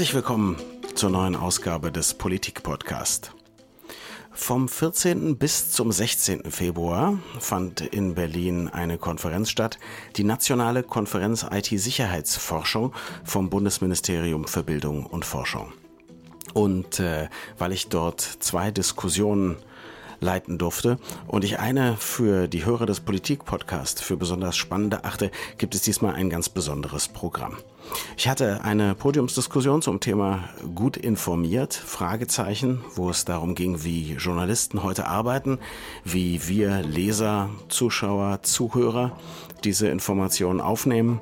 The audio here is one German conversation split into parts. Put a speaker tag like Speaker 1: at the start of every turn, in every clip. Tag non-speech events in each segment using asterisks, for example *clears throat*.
Speaker 1: Herzlich willkommen zur neuen Ausgabe des Politik-Podcast. Vom 14. bis zum 16. Februar fand in Berlin eine Konferenz statt, die Nationale Konferenz IT-Sicherheitsforschung vom Bundesministerium für Bildung und Forschung. Und äh, weil ich dort zwei Diskussionen leiten durfte und ich eine für die Hörer des Politik-Podcasts für besonders spannend achte, gibt es diesmal ein ganz besonderes Programm. Ich hatte eine Podiumsdiskussion zum Thema gut informiert, Fragezeichen, wo es darum ging, wie Journalisten heute arbeiten, wie wir Leser, Zuschauer, Zuhörer diese Informationen aufnehmen,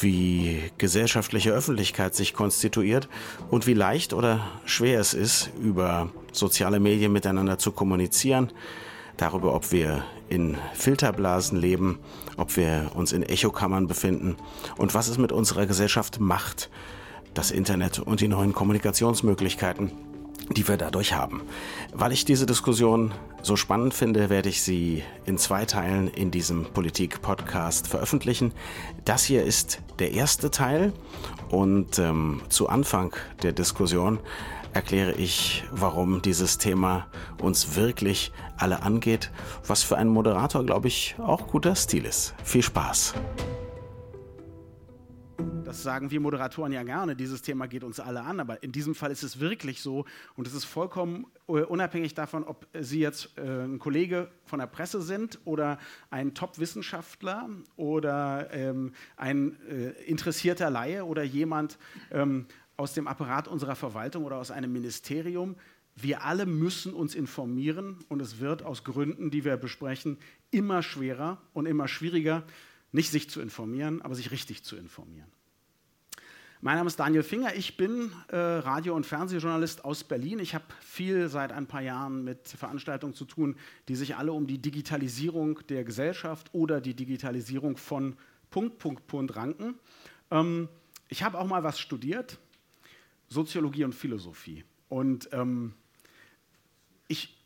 Speaker 1: wie gesellschaftliche Öffentlichkeit sich konstituiert und wie leicht oder schwer es ist, über soziale Medien miteinander zu kommunizieren, darüber, ob wir in Filterblasen leben, ob wir uns in Echokammern befinden und was es mit unserer Gesellschaft macht, das Internet und die neuen Kommunikationsmöglichkeiten, die wir dadurch haben. Weil ich diese Diskussion so spannend finde, werde ich sie in zwei Teilen in diesem Politik-Podcast veröffentlichen. Das hier ist der erste Teil und ähm, zu Anfang der Diskussion erkläre ich, warum dieses Thema uns wirklich alle angeht, was für einen Moderator, glaube ich, auch guter Stil ist. Viel Spaß!
Speaker 2: Das sagen wir Moderatoren ja gerne, dieses Thema geht uns alle an, aber in diesem Fall ist es wirklich so und es ist vollkommen äh, unabhängig davon, ob Sie jetzt äh, ein Kollege von der Presse sind oder ein Top-Wissenschaftler oder ähm, ein äh, interessierter Laie oder jemand, ähm, aus dem Apparat unserer Verwaltung oder aus einem Ministerium. Wir alle müssen uns informieren und es wird aus Gründen, die wir besprechen, immer schwerer und immer schwieriger, nicht sich zu informieren, aber sich richtig zu informieren. Mein Name ist Daniel Finger, ich bin äh, Radio- und Fernsehjournalist aus Berlin. Ich habe viel seit ein paar Jahren mit Veranstaltungen zu tun, die sich alle um die Digitalisierung der Gesellschaft oder die Digitalisierung von Punkt, Punkt, Punkt ranken. Ähm, ich habe auch mal was studiert, Soziologie und Philosophie. Und ähm, ich,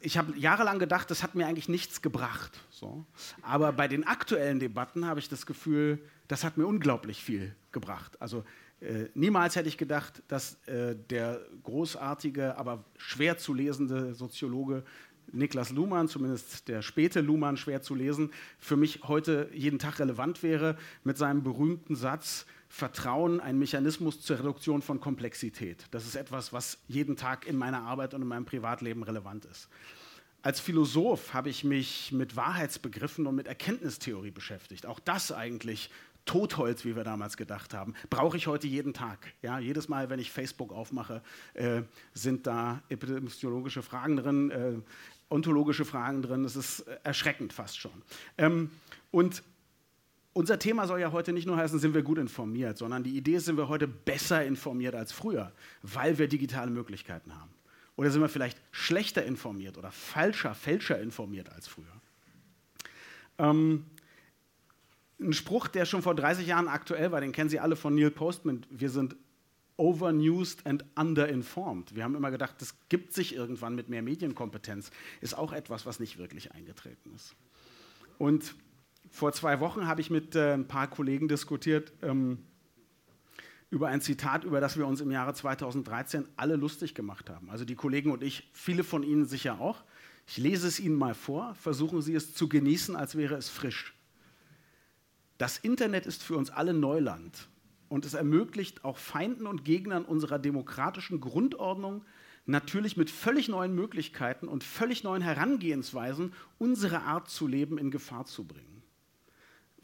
Speaker 2: ich habe jahrelang gedacht, das hat mir eigentlich nichts gebracht. So. Aber bei den aktuellen Debatten habe ich das Gefühl, das hat mir unglaublich viel gebracht. Also äh, niemals hätte ich gedacht, dass äh, der großartige, aber schwer zu lesende Soziologe Niklas Luhmann, zumindest der späte Luhmann, schwer zu lesen, für mich heute jeden Tag relevant wäre mit seinem berühmten Satz, Vertrauen ein Mechanismus zur Reduktion von Komplexität. Das ist etwas, was jeden Tag in meiner Arbeit und in meinem Privatleben relevant ist. Als Philosoph habe ich mich mit Wahrheitsbegriffen und mit Erkenntnistheorie beschäftigt. Auch das eigentlich Totholz, wie wir damals gedacht haben, brauche ich heute jeden Tag. Ja, jedes Mal, wenn ich Facebook aufmache, äh, sind da epidemiologische Fragen drin, äh, ontologische Fragen drin. Es ist erschreckend fast schon. Ähm, und unser Thema soll ja heute nicht nur heißen, sind wir gut informiert, sondern die Idee ist, sind wir heute besser informiert als früher, weil wir digitale Möglichkeiten haben. Oder sind wir vielleicht schlechter informiert oder falscher, fälscher informiert als früher? Ähm, ein Spruch, der schon vor 30 Jahren aktuell war, den kennen Sie alle von Neil Postman. Wir sind overnewsed and underinformed. Wir haben immer gedacht, das gibt sich irgendwann mit mehr Medienkompetenz. Ist auch etwas, was nicht wirklich eingetreten ist. Und vor zwei Wochen habe ich mit äh, ein paar Kollegen diskutiert ähm, über ein Zitat, über das wir uns im Jahre 2013 alle lustig gemacht haben. Also die Kollegen und ich, viele von Ihnen sicher auch. Ich lese es Ihnen mal vor, versuchen Sie es zu genießen, als wäre es frisch. Das Internet ist für uns alle Neuland und es ermöglicht auch Feinden und Gegnern unserer demokratischen Grundordnung natürlich mit völlig neuen Möglichkeiten und völlig neuen Herangehensweisen unsere Art zu leben in Gefahr zu bringen.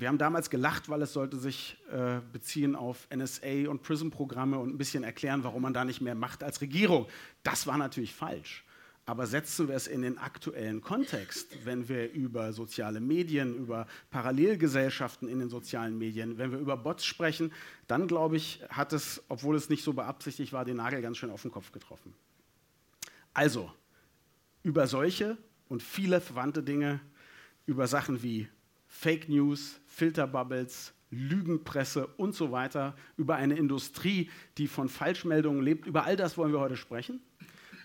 Speaker 2: Wir haben damals gelacht, weil es sollte sich äh, beziehen auf NSA und PRISM-Programme und ein bisschen erklären, warum man da nicht mehr macht als Regierung. Das war natürlich falsch. Aber setzen wir es in den aktuellen Kontext, wenn wir über soziale Medien, über Parallelgesellschaften in den sozialen Medien, wenn wir über Bots sprechen, dann glaube ich, hat es, obwohl es nicht so beabsichtigt war, den Nagel ganz schön auf den Kopf getroffen. Also, über solche und viele verwandte Dinge, über Sachen wie Fake News, Filterbubbles, Lügenpresse und so weiter, über eine Industrie, die von Falschmeldungen lebt. Über all das wollen wir heute sprechen.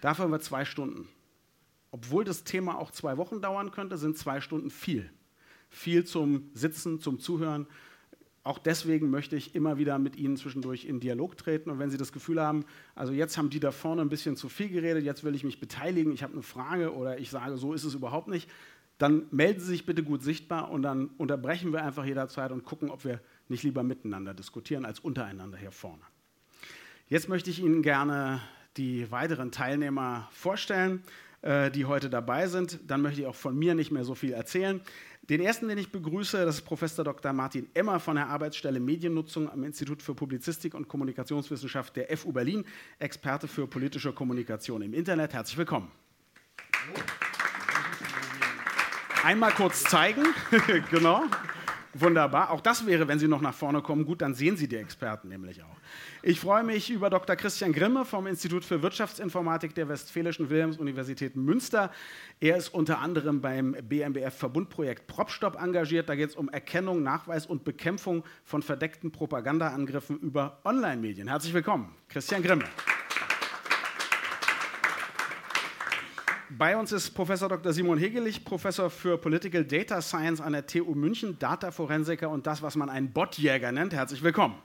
Speaker 2: Dafür haben wir zwei Stunden. Obwohl das Thema auch zwei Wochen dauern könnte, sind zwei Stunden viel. Viel zum Sitzen, zum Zuhören. auch deswegen möchte ich immer wieder mit Ihnen zwischendurch in Dialog treten. Und wenn Sie das Gefühl haben, also jetzt haben die da vorne ein bisschen zu viel geredet, jetzt will ich mich beteiligen, ich habe eine Frage oder ich sage, so ist es überhaupt nicht, dann melden Sie sich bitte gut sichtbar und dann unterbrechen wir einfach jederzeit und gucken, ob wir nicht lieber miteinander diskutieren als untereinander hier vorne. Jetzt möchte ich Ihnen gerne die weiteren Teilnehmer vorstellen, äh, die heute dabei sind. Dann möchte ich auch von mir nicht mehr so viel erzählen. Den ersten, den ich begrüße, das ist Professor Dr. Martin Emmer von der Arbeitsstelle Mediennutzung am Institut für Publizistik und Kommunikationswissenschaft der FU Berlin, Experte für politische Kommunikation im Internet. Herzlich willkommen. Einmal kurz zeigen, *laughs* genau. Wunderbar. Auch das wäre, wenn Sie noch nach vorne kommen, gut, dann sehen Sie die Experten nämlich auch. Ich freue mich über Dr. Christian Grimme vom Institut für Wirtschaftsinformatik der Westfälischen Wilhelms-Universität Münster. Er ist unter anderem beim BMBF-Verbundprojekt Propstop engagiert. Da geht es um Erkennung, Nachweis und Bekämpfung von verdeckten Propagandaangriffen über Online-Medien. Herzlich willkommen, Christian Grimme. Bei uns ist Professor Dr. Simon Hegelich, Professor für Political Data Science an der TU München, Data-Forensiker und das, was man einen Botjäger nennt. Herzlich willkommen.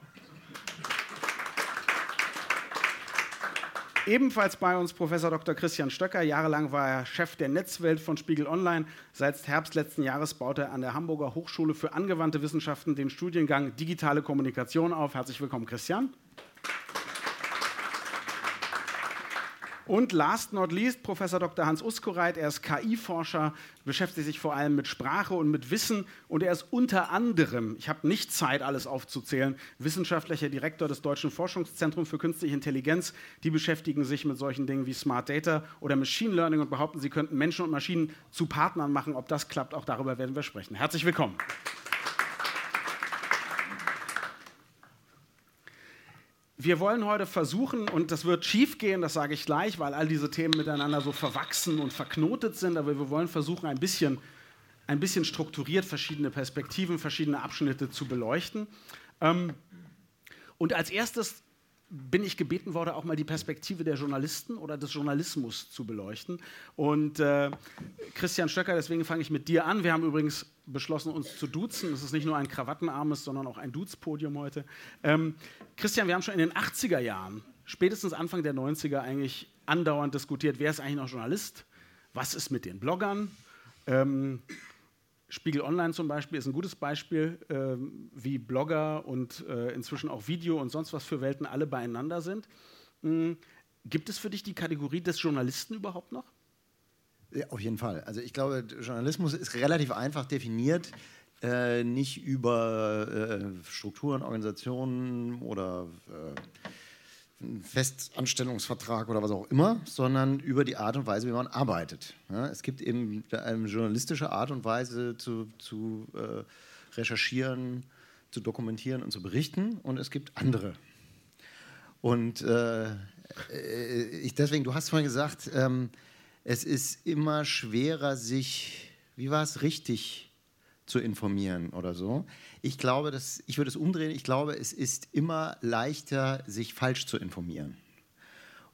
Speaker 2: Ebenfalls bei uns Professor Dr. Christian Stöcker. Jahrelang war er Chef der Netzwelt von Spiegel Online. Seit Herbst letzten Jahres baut er an der Hamburger Hochschule für angewandte Wissenschaften den Studiengang Digitale Kommunikation auf. Herzlich willkommen, Christian. Und last not least Professor Dr. Hans Uskoreit. Er ist KI-Forscher, beschäftigt sich vor allem mit Sprache und mit Wissen. Und er ist unter anderem, ich habe nicht Zeit, alles aufzuzählen, wissenschaftlicher Direktor des Deutschen Forschungszentrums für künstliche Intelligenz. Die beschäftigen sich mit solchen Dingen wie Smart Data oder Machine Learning und behaupten, sie könnten Menschen und Maschinen zu Partnern machen. Ob das klappt, auch darüber werden wir sprechen. Herzlich willkommen. Wir wollen heute versuchen, und das wird schief gehen, das sage ich gleich, weil all diese Themen miteinander so verwachsen und verknotet sind, aber wir wollen versuchen, ein bisschen, ein bisschen strukturiert verschiedene Perspektiven, verschiedene Abschnitte zu beleuchten. Ähm, und als erstes bin ich gebeten worden, auch mal die Perspektive der Journalisten oder des Journalismus zu beleuchten. Und äh, Christian Stöcker, deswegen fange ich mit dir an. Wir haben übrigens beschlossen, uns zu duzen. Es ist nicht nur ein krawattenarmes, sondern auch ein Duzpodium heute. Ähm, Christian, wir haben schon in den 80er Jahren, spätestens Anfang der 90er eigentlich andauernd diskutiert, wer ist eigentlich noch Journalist? Was ist mit den Bloggern? Ähm, Spiegel Online zum Beispiel ist ein gutes Beispiel, äh, wie Blogger und äh, inzwischen auch Video und sonst was für Welten alle beieinander sind. Mhm. Gibt es für dich die Kategorie des Journalisten überhaupt noch?
Speaker 3: Ja, auf jeden Fall. Also ich glaube, Journalismus ist relativ einfach definiert, äh, nicht über äh, Strukturen, Organisationen oder äh, einen Festanstellungsvertrag oder was auch immer, sondern über die Art und Weise, wie man arbeitet. Ja, es gibt eben eine journalistische Art und Weise zu, zu äh, recherchieren, zu dokumentieren und zu berichten und es gibt andere. Und äh, äh ich deswegen, du hast vorhin gesagt, ähm, es ist immer schwerer, sich, wie war es, richtig zu informieren oder so. Ich glaube, dass, ich würde es umdrehen, ich glaube, es ist immer leichter, sich falsch zu informieren.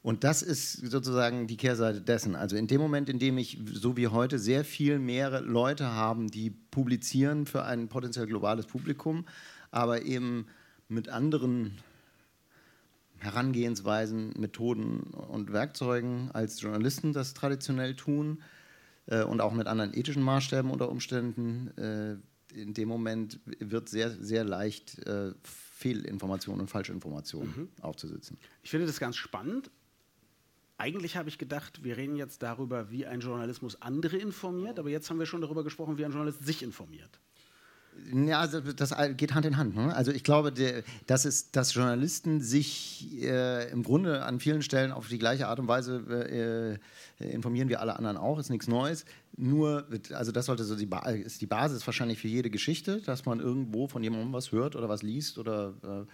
Speaker 3: Und das ist sozusagen die Kehrseite dessen. Also in dem Moment, in dem ich, so wie heute, sehr viel mehr Leute haben, die publizieren für ein potenziell globales Publikum, aber eben mit anderen Herangehensweisen, Methoden und Werkzeugen als Journalisten das traditionell tun, äh, und auch mit anderen ethischen Maßstäben unter Umständen. Äh, in dem Moment wird sehr, sehr leicht äh, Fehlinformationen und Falschinformationen mhm. aufzusitzen.
Speaker 2: Ich finde das ganz spannend. Eigentlich habe ich gedacht, wir reden jetzt darüber, wie ein Journalismus andere informiert, aber jetzt haben wir schon darüber gesprochen, wie ein Journalist sich informiert.
Speaker 3: Ja, also das geht Hand in Hand. Ne? Also ich glaube, dass, es, dass Journalisten sich äh, im Grunde an vielen Stellen auf die gleiche Art und Weise äh, informieren wie alle anderen auch, ist nichts Neues. Nur, also das sollte so die, ba ist die Basis wahrscheinlich für jede Geschichte, dass man irgendwo von jemandem was hört oder was liest oder äh,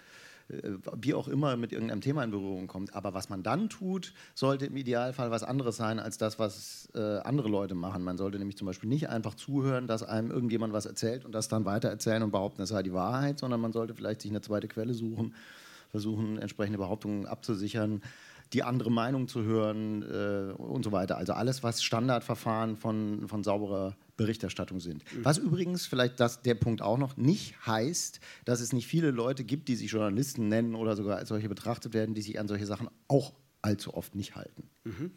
Speaker 3: wie auch immer mit irgendeinem Thema in Berührung kommt. Aber was man dann tut, sollte im Idealfall was anderes sein als das, was äh, andere Leute machen. Man sollte nämlich zum Beispiel nicht einfach zuhören, dass einem irgendjemand was erzählt und das dann weitererzählen und behaupten, es sei die Wahrheit, sondern man sollte vielleicht sich eine zweite Quelle suchen, versuchen, entsprechende Behauptungen abzusichern die andere Meinung zu hören äh, und so weiter. Also alles, was Standardverfahren von, von sauberer Berichterstattung sind. Mhm. Was übrigens, vielleicht das, der Punkt auch noch, nicht heißt, dass es nicht viele Leute gibt, die sich Journalisten nennen oder sogar als solche betrachtet werden, die sich an solche Sachen auch allzu oft nicht halten. Mhm.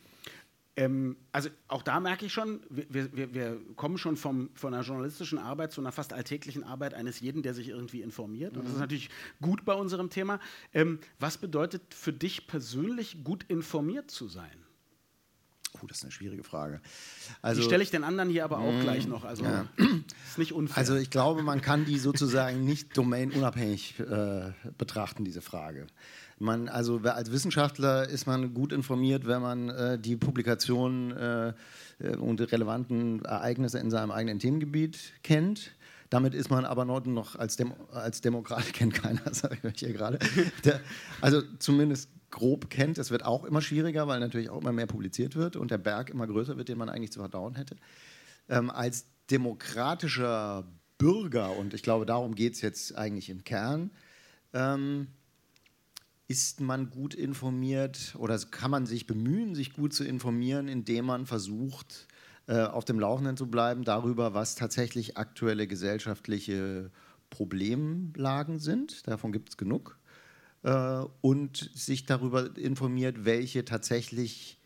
Speaker 2: Ähm, also auch da merke ich schon, wir, wir, wir kommen schon vom, von einer journalistischen Arbeit zu einer fast alltäglichen Arbeit eines jeden, der sich irgendwie informiert. Und das ist mhm. natürlich gut bei unserem Thema. Ähm, was bedeutet für dich persönlich gut informiert zu sein?
Speaker 3: Oh, das ist eine schwierige Frage.
Speaker 2: Also, die stelle ich den anderen hier aber auch mh, gleich noch. Also ja. *clears throat* ist nicht unfair.
Speaker 3: Also ich glaube, man kann die sozusagen nicht domainunabhängig äh, betrachten, diese Frage. Man, also als Wissenschaftler ist man gut informiert, wenn man äh, die Publikationen äh, äh und relevanten Ereignisse in seinem eigenen Themengebiet kennt. Damit ist man aber noch als, Dem als Demokrat, *laughs* kennt keiner, sage ich hier gerade. also zumindest grob kennt. Es wird auch immer schwieriger, weil natürlich auch immer mehr publiziert wird und der Berg immer größer wird, den man eigentlich zu verdauen hätte. Ähm, als demokratischer Bürger, und ich glaube, darum geht es jetzt eigentlich im Kern, ähm, ist man gut informiert oder kann man sich bemühen, sich gut zu informieren, indem man versucht, äh, auf dem Laufenden zu bleiben darüber, was tatsächlich aktuelle gesellschaftliche Problemlagen sind. Davon gibt es genug. Äh, und sich darüber informiert, welche tatsächlich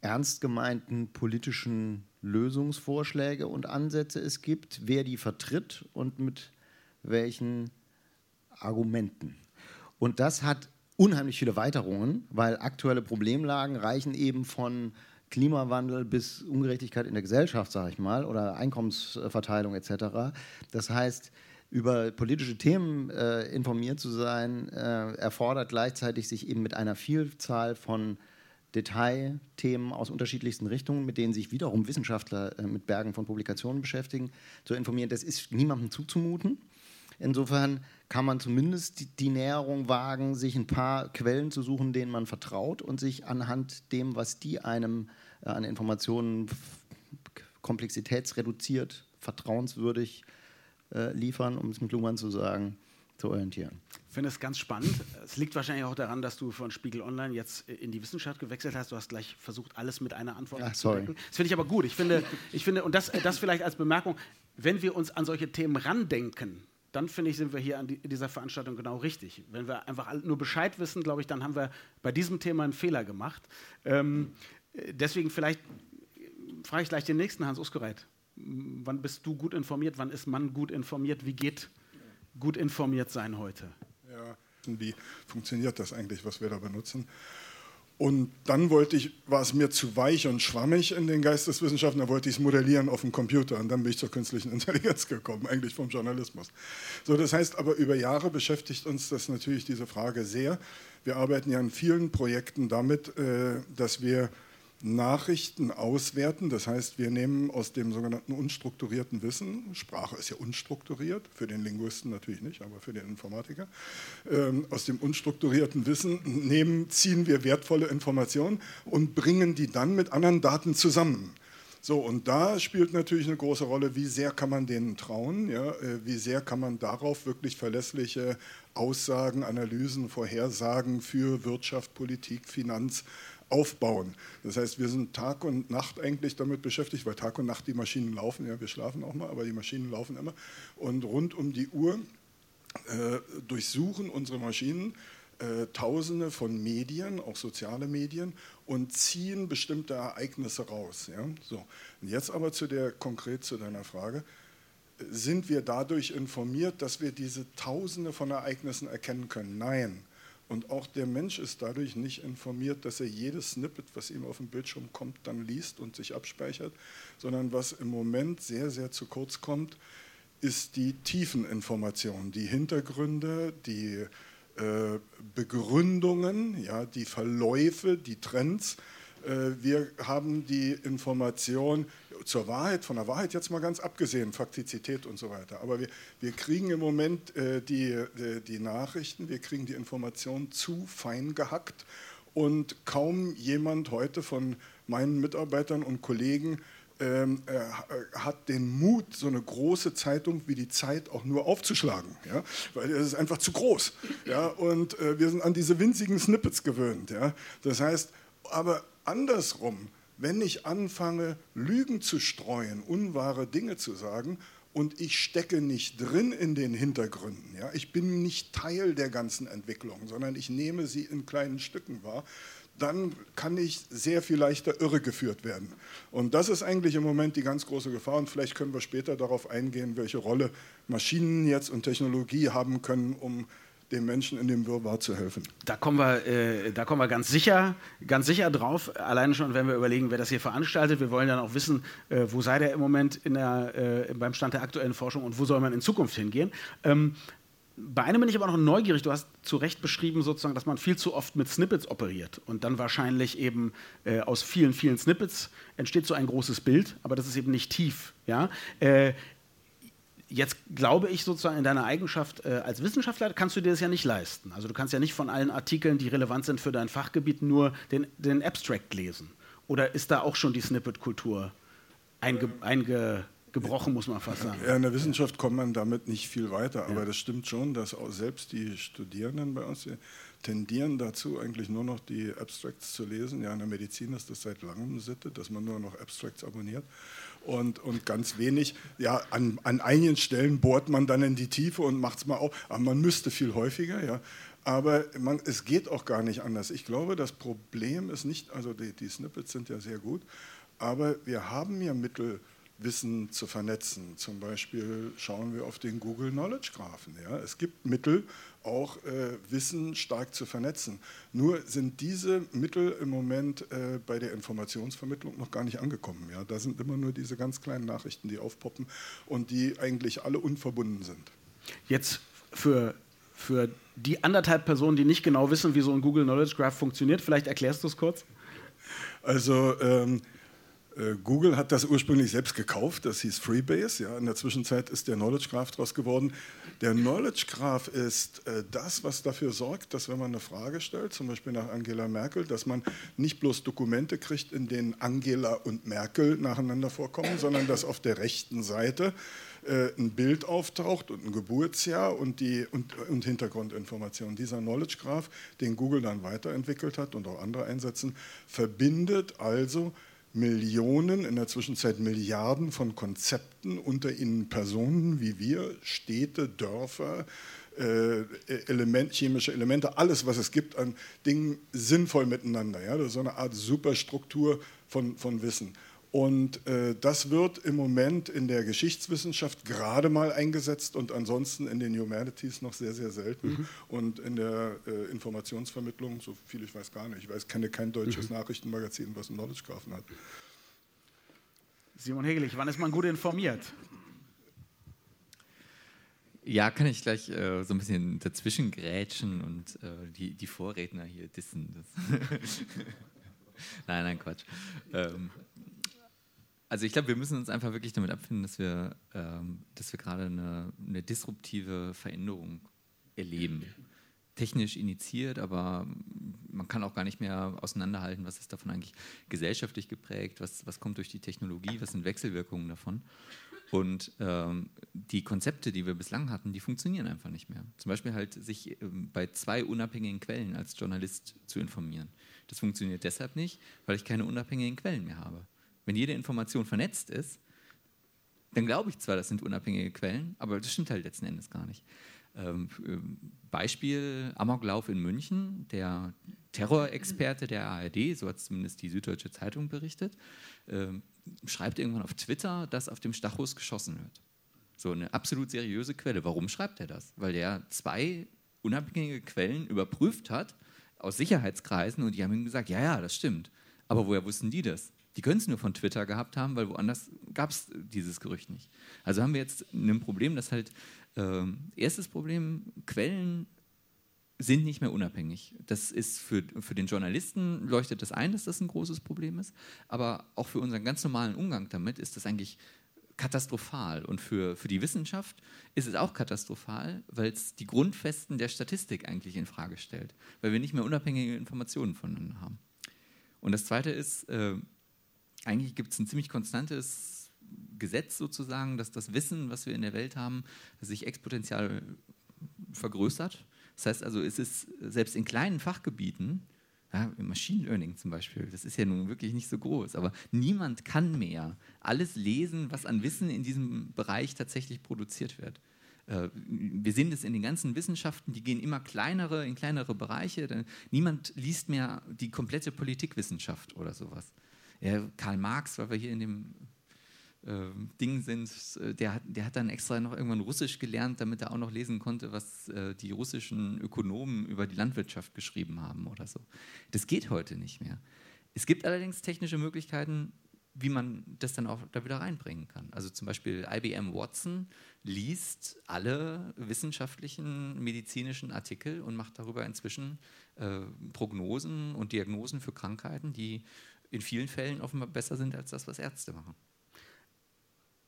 Speaker 3: ernst gemeinten politischen Lösungsvorschläge und Ansätze es gibt, wer die vertritt und mit welchen Argumenten. Und das hat unheimlich viele Weiterungen, weil aktuelle Problemlagen reichen eben von Klimawandel bis Ungerechtigkeit in der Gesellschaft, sage ich mal, oder Einkommensverteilung etc. Das heißt, über politische Themen äh, informiert zu sein, äh, erfordert gleichzeitig sich eben mit einer Vielzahl von Detailthemen aus unterschiedlichsten Richtungen, mit denen sich wiederum Wissenschaftler äh, mit Bergen von Publikationen beschäftigen, zu informieren. Das ist niemandem zuzumuten. Insofern kann man zumindest die, die, Näherung wagen, sich ein paar Quellen zu suchen, denen man vertraut und sich anhand dem, was die einem äh, an Informationen komplexitätsreduziert, vertrauenswürdig äh, liefern, um es mit Luhmann zu sagen, zu orientieren.
Speaker 2: Ich finde es ganz spannend. Es liegt wahrscheinlich auch daran, dass du von Spiegel Online jetzt in die Wissenschaft gewechselt hast. Du hast gleich versucht, alles mit einer Antwort Ach, zu decken. Das finde ich aber gut. Ich finde, ich finde und das, das vielleicht als Bemerkung, wenn wir uns an solche Themen randenken, dann finde ich, sind wir hier an die, dieser Veranstaltung genau richtig. Wenn wir einfach nur Bescheid wissen, glaube ich, dann haben wir bei diesem Thema einen Fehler gemacht. Ähm, deswegen vielleicht frage ich gleich den nächsten Hans Uskereit. Wann bist du gut informiert? Wann ist man gut informiert? Wie geht gut informiert sein heute?
Speaker 4: Ja, wie funktioniert das eigentlich, was wir da benutzen? Und dann wollte ich, war es mir zu weich und schwammig in den Geisteswissenschaften, da wollte ich es modellieren auf dem Computer und dann bin ich zur künstlichen *laughs* Intelligenz gekommen, eigentlich vom Journalismus. So, das heißt aber, über Jahre beschäftigt uns das natürlich diese Frage sehr. Wir arbeiten ja in vielen Projekten damit, äh, dass wir Nachrichten auswerten. Das heißt, wir nehmen aus dem sogenannten unstrukturierten Wissen, Sprache ist ja unstrukturiert, für den Linguisten natürlich nicht, aber für den Informatiker, ähm, aus dem unstrukturierten Wissen nehmen, ziehen wir wertvolle Informationen und bringen die dann mit anderen Daten zusammen. So, und da spielt natürlich eine große Rolle, wie sehr kann man denen trauen, ja? Äh, wie sehr kann man darauf wirklich verlässliche Aussagen, Analysen, Vorhersagen für Wirtschaft, Politik, Finanz aufbauen. Das heißt, wir sind Tag und Nacht eigentlich damit beschäftigt, weil Tag und Nacht die Maschinen laufen. Ja, wir schlafen auch mal, aber die Maschinen laufen immer. Und rund um die Uhr äh, durchsuchen unsere Maschinen äh, Tausende von Medien, auch soziale Medien, und ziehen bestimmte Ereignisse raus. Ja? So. Und jetzt aber zu der konkret zu deiner Frage sind wir dadurch informiert, dass wir diese Tausende von Ereignissen erkennen können? Nein. Und auch der Mensch ist dadurch nicht informiert, dass er jedes Snippet, was ihm auf dem Bildschirm kommt, dann liest und sich abspeichert, sondern was im Moment sehr, sehr zu kurz kommt, ist die Tiefeninformation, die Hintergründe, die äh, Begründungen, ja, die Verläufe, die Trends. Äh, wir haben die Information, zur Wahrheit, von der Wahrheit jetzt mal ganz abgesehen, Faktizität und so weiter. Aber wir, wir kriegen im Moment äh, die, die, äh, die Nachrichten, wir kriegen die Informationen zu fein gehackt und kaum jemand heute von meinen Mitarbeitern und Kollegen ähm, äh, hat den Mut, so eine große Zeitung wie die Zeit auch nur aufzuschlagen, ja? weil es ist einfach zu groß. Ja? Und äh, wir sind an diese winzigen Snippets gewöhnt. Ja? Das heißt, aber andersrum, wenn ich anfange, Lügen zu streuen, unwahre Dinge zu sagen, und ich stecke nicht drin in den Hintergründen. Ja? Ich bin nicht Teil der ganzen Entwicklung, sondern ich nehme sie in kleinen Stücken wahr dann kann ich sehr viel leichter irregeführt werden. Und das ist eigentlich im Moment die ganz große Gefahr. Und vielleicht können wir später darauf eingehen, welche Rolle Maschinen jetzt und Technologie haben können, um dem Menschen in dem Wirrwarr zu helfen.
Speaker 2: Da kommen wir, äh, da kommen wir ganz sicher, ganz sicher drauf. Alleine schon, wenn wir überlegen, wer das hier veranstaltet. Wir wollen dann auch wissen, äh, wo sei der im Moment der, äh, beim Stand der aktuellen Forschung und wo soll man in Zukunft hingehen. Ähm, bei einem bin ich aber noch neugierig. Du hast zu Recht beschrieben, sozusagen, dass man viel zu oft mit Snippets operiert und dann wahrscheinlich eben äh, aus vielen, vielen Snippets entsteht so ein großes Bild, aber das ist eben nicht tief. Ja? Äh, jetzt glaube ich sozusagen in deiner Eigenschaft äh, als Wissenschaftler kannst du dir das ja nicht leisten. Also du kannst ja nicht von allen Artikeln, die relevant sind für dein Fachgebiet, nur den, den Abstract lesen. Oder ist da auch schon die Snippet-Kultur einge, einge gebrochen, muss man fast sagen.
Speaker 4: Ja, in der Wissenschaft kommt man damit nicht viel weiter, aber ja. das stimmt schon, dass auch selbst die Studierenden bei uns tendieren dazu, eigentlich nur noch die Abstracts zu lesen. Ja, in der Medizin ist das seit langem Sitte, dass man nur noch Abstracts abonniert. Und, und ganz wenig, ja, an, an einigen Stellen bohrt man dann in die Tiefe und macht es mal auf, aber man müsste viel häufiger, ja. Aber man, es geht auch gar nicht anders. Ich glaube, das Problem ist nicht, also die, die Snippets sind ja sehr gut, aber wir haben ja Mittel, Wissen zu vernetzen. Zum Beispiel schauen wir auf den Google Knowledge Graphen. Ja. Es gibt Mittel, auch äh, Wissen stark zu vernetzen. Nur sind diese Mittel im Moment äh, bei der Informationsvermittlung noch gar nicht angekommen. Ja. Da sind immer nur diese ganz kleinen Nachrichten, die aufpoppen und die eigentlich alle unverbunden sind.
Speaker 2: Jetzt für, für die anderthalb Personen, die nicht genau wissen, wie so ein Google Knowledge Graph funktioniert, vielleicht erklärst du es kurz?
Speaker 4: Also ähm, äh, Google hat das ursprünglich selbst gekauft, das hieß Freebase. Ja. In der Zwischenzeit ist der Knowledge Graph daraus geworden. Der Knowledge Graph ist äh, das, was dafür sorgt, dass wenn man eine Frage stellt, zum Beispiel nach Angela Merkel, dass man nicht bloß Dokumente kriegt, in denen Angela und Merkel nacheinander vorkommen, sondern dass auf der rechten Seite äh, ein Bild auftaucht und ein Geburtsjahr und, die, und, und Hintergrundinformationen. Dieser Knowledge Graph, den Google dann weiterentwickelt hat und auch andere einsetzen, verbindet also Millionen, in der Zwischenzeit Milliarden von Konzepten, unter ihnen Personen wie wir, Städte, Dörfer, äh, Element, chemische Elemente, alles, was es gibt an Dingen, sinnvoll miteinander. Ja? Das ist so eine Art Superstruktur von, von Wissen. Und äh, das wird im Moment in der Geschichtswissenschaft gerade mal eingesetzt und ansonsten in den Humanities noch sehr, sehr selten. Mhm. Und in der äh, Informationsvermittlung, so viel ich weiß gar nicht. Ich weiß, kenne kein deutsches mhm. Nachrichtenmagazin, was einen Knowledge Grafen hat.
Speaker 2: Simon Hegelich, wann ist man gut informiert?
Speaker 5: Ja, kann ich gleich äh, so ein bisschen dazwischen grätschen und äh, die, die Vorredner hier dissen. *laughs* nein, nein, Quatsch. Ähm, also ich glaube, wir müssen uns einfach wirklich damit abfinden, dass wir, ähm, wir gerade eine, eine, disruptive Veränderung erleben. Technisch initiiert, aber man kann auch gar nicht mehr auseinanderhalten, was ist davon eigentlich gesellschaftlich geprägt, was, was kommt durch die Technologie, was sind Wechselwirkungen davon. Und ähm, die Konzepte, die wir bislang hatten, die funktionieren einfach nicht mehr. Zum Beispiel halt sich ähm, bei zwei unabhängigen Quellen als Journalist zu informieren. Das funktioniert deshalb nicht, weil ich keine unabhängigen Quellen mehr habe. Wenn jede Information vernetzt ist, dann glaube ich zwar, das sind unabhängige Quellen, aber das stimmt halt letzten Endes gar nicht. Ähm, ähm Beispiel Amoklauf in München, der Terrorexperte der ARD, so hat zumindest die Süddeutsche Zeitung berichtet, ähm, schreibt irgendwann auf Twitter, dass auf dem Stachus geschossen wird. So eine absolut seriöse Quelle. Warum schreibt er das? Weil er zwei unabhängige Quellen überprüft hat aus Sicherheitskreisen und die haben ihm gesagt, ja, ja, das stimmt. Aber woher wussten die das? Die können es nur von Twitter gehabt haben, weil woanders gab es dieses Gerücht nicht. Also haben wir jetzt ein Problem, das halt, äh, erstes Problem, Quellen sind nicht mehr unabhängig. Das ist für, für den Journalisten leuchtet das ein, dass das ein großes Problem ist, aber auch für unseren ganz normalen Umgang damit ist das eigentlich katastrophal. Und für, für die Wissenschaft ist es auch katastrophal, weil es die Grundfesten der Statistik eigentlich in Frage stellt, weil wir nicht mehr unabhängige Informationen voneinander haben. Und das Zweite ist, äh, eigentlich gibt es ein ziemlich konstantes Gesetz sozusagen, dass das Wissen, was wir in der Welt haben, sich exponentiell vergrößert. Das heißt also, es ist selbst in kleinen Fachgebieten, ja, Machine Learning zum Beispiel, das ist ja nun wirklich nicht so groß, aber niemand kann mehr alles lesen, was an Wissen in diesem Bereich tatsächlich produziert wird. Äh, wir sehen das in den ganzen Wissenschaften, die gehen immer kleinere, in kleinere Bereiche. Niemand liest mehr die komplette Politikwissenschaft oder sowas. Ja, Karl Marx, weil wir hier in dem äh, Ding sind, äh, der hat, der hat dann extra noch irgendwann Russisch gelernt, damit er auch noch lesen konnte, was äh, die russischen Ökonomen über die Landwirtschaft geschrieben haben oder so. Das geht heute nicht mehr. Es gibt allerdings technische Möglichkeiten, wie man das dann auch da wieder reinbringen kann. Also zum Beispiel IBM Watson liest alle wissenschaftlichen medizinischen Artikel und macht darüber inzwischen äh, Prognosen und Diagnosen für Krankheiten, die in vielen Fällen offenbar besser sind als das, was Ärzte machen.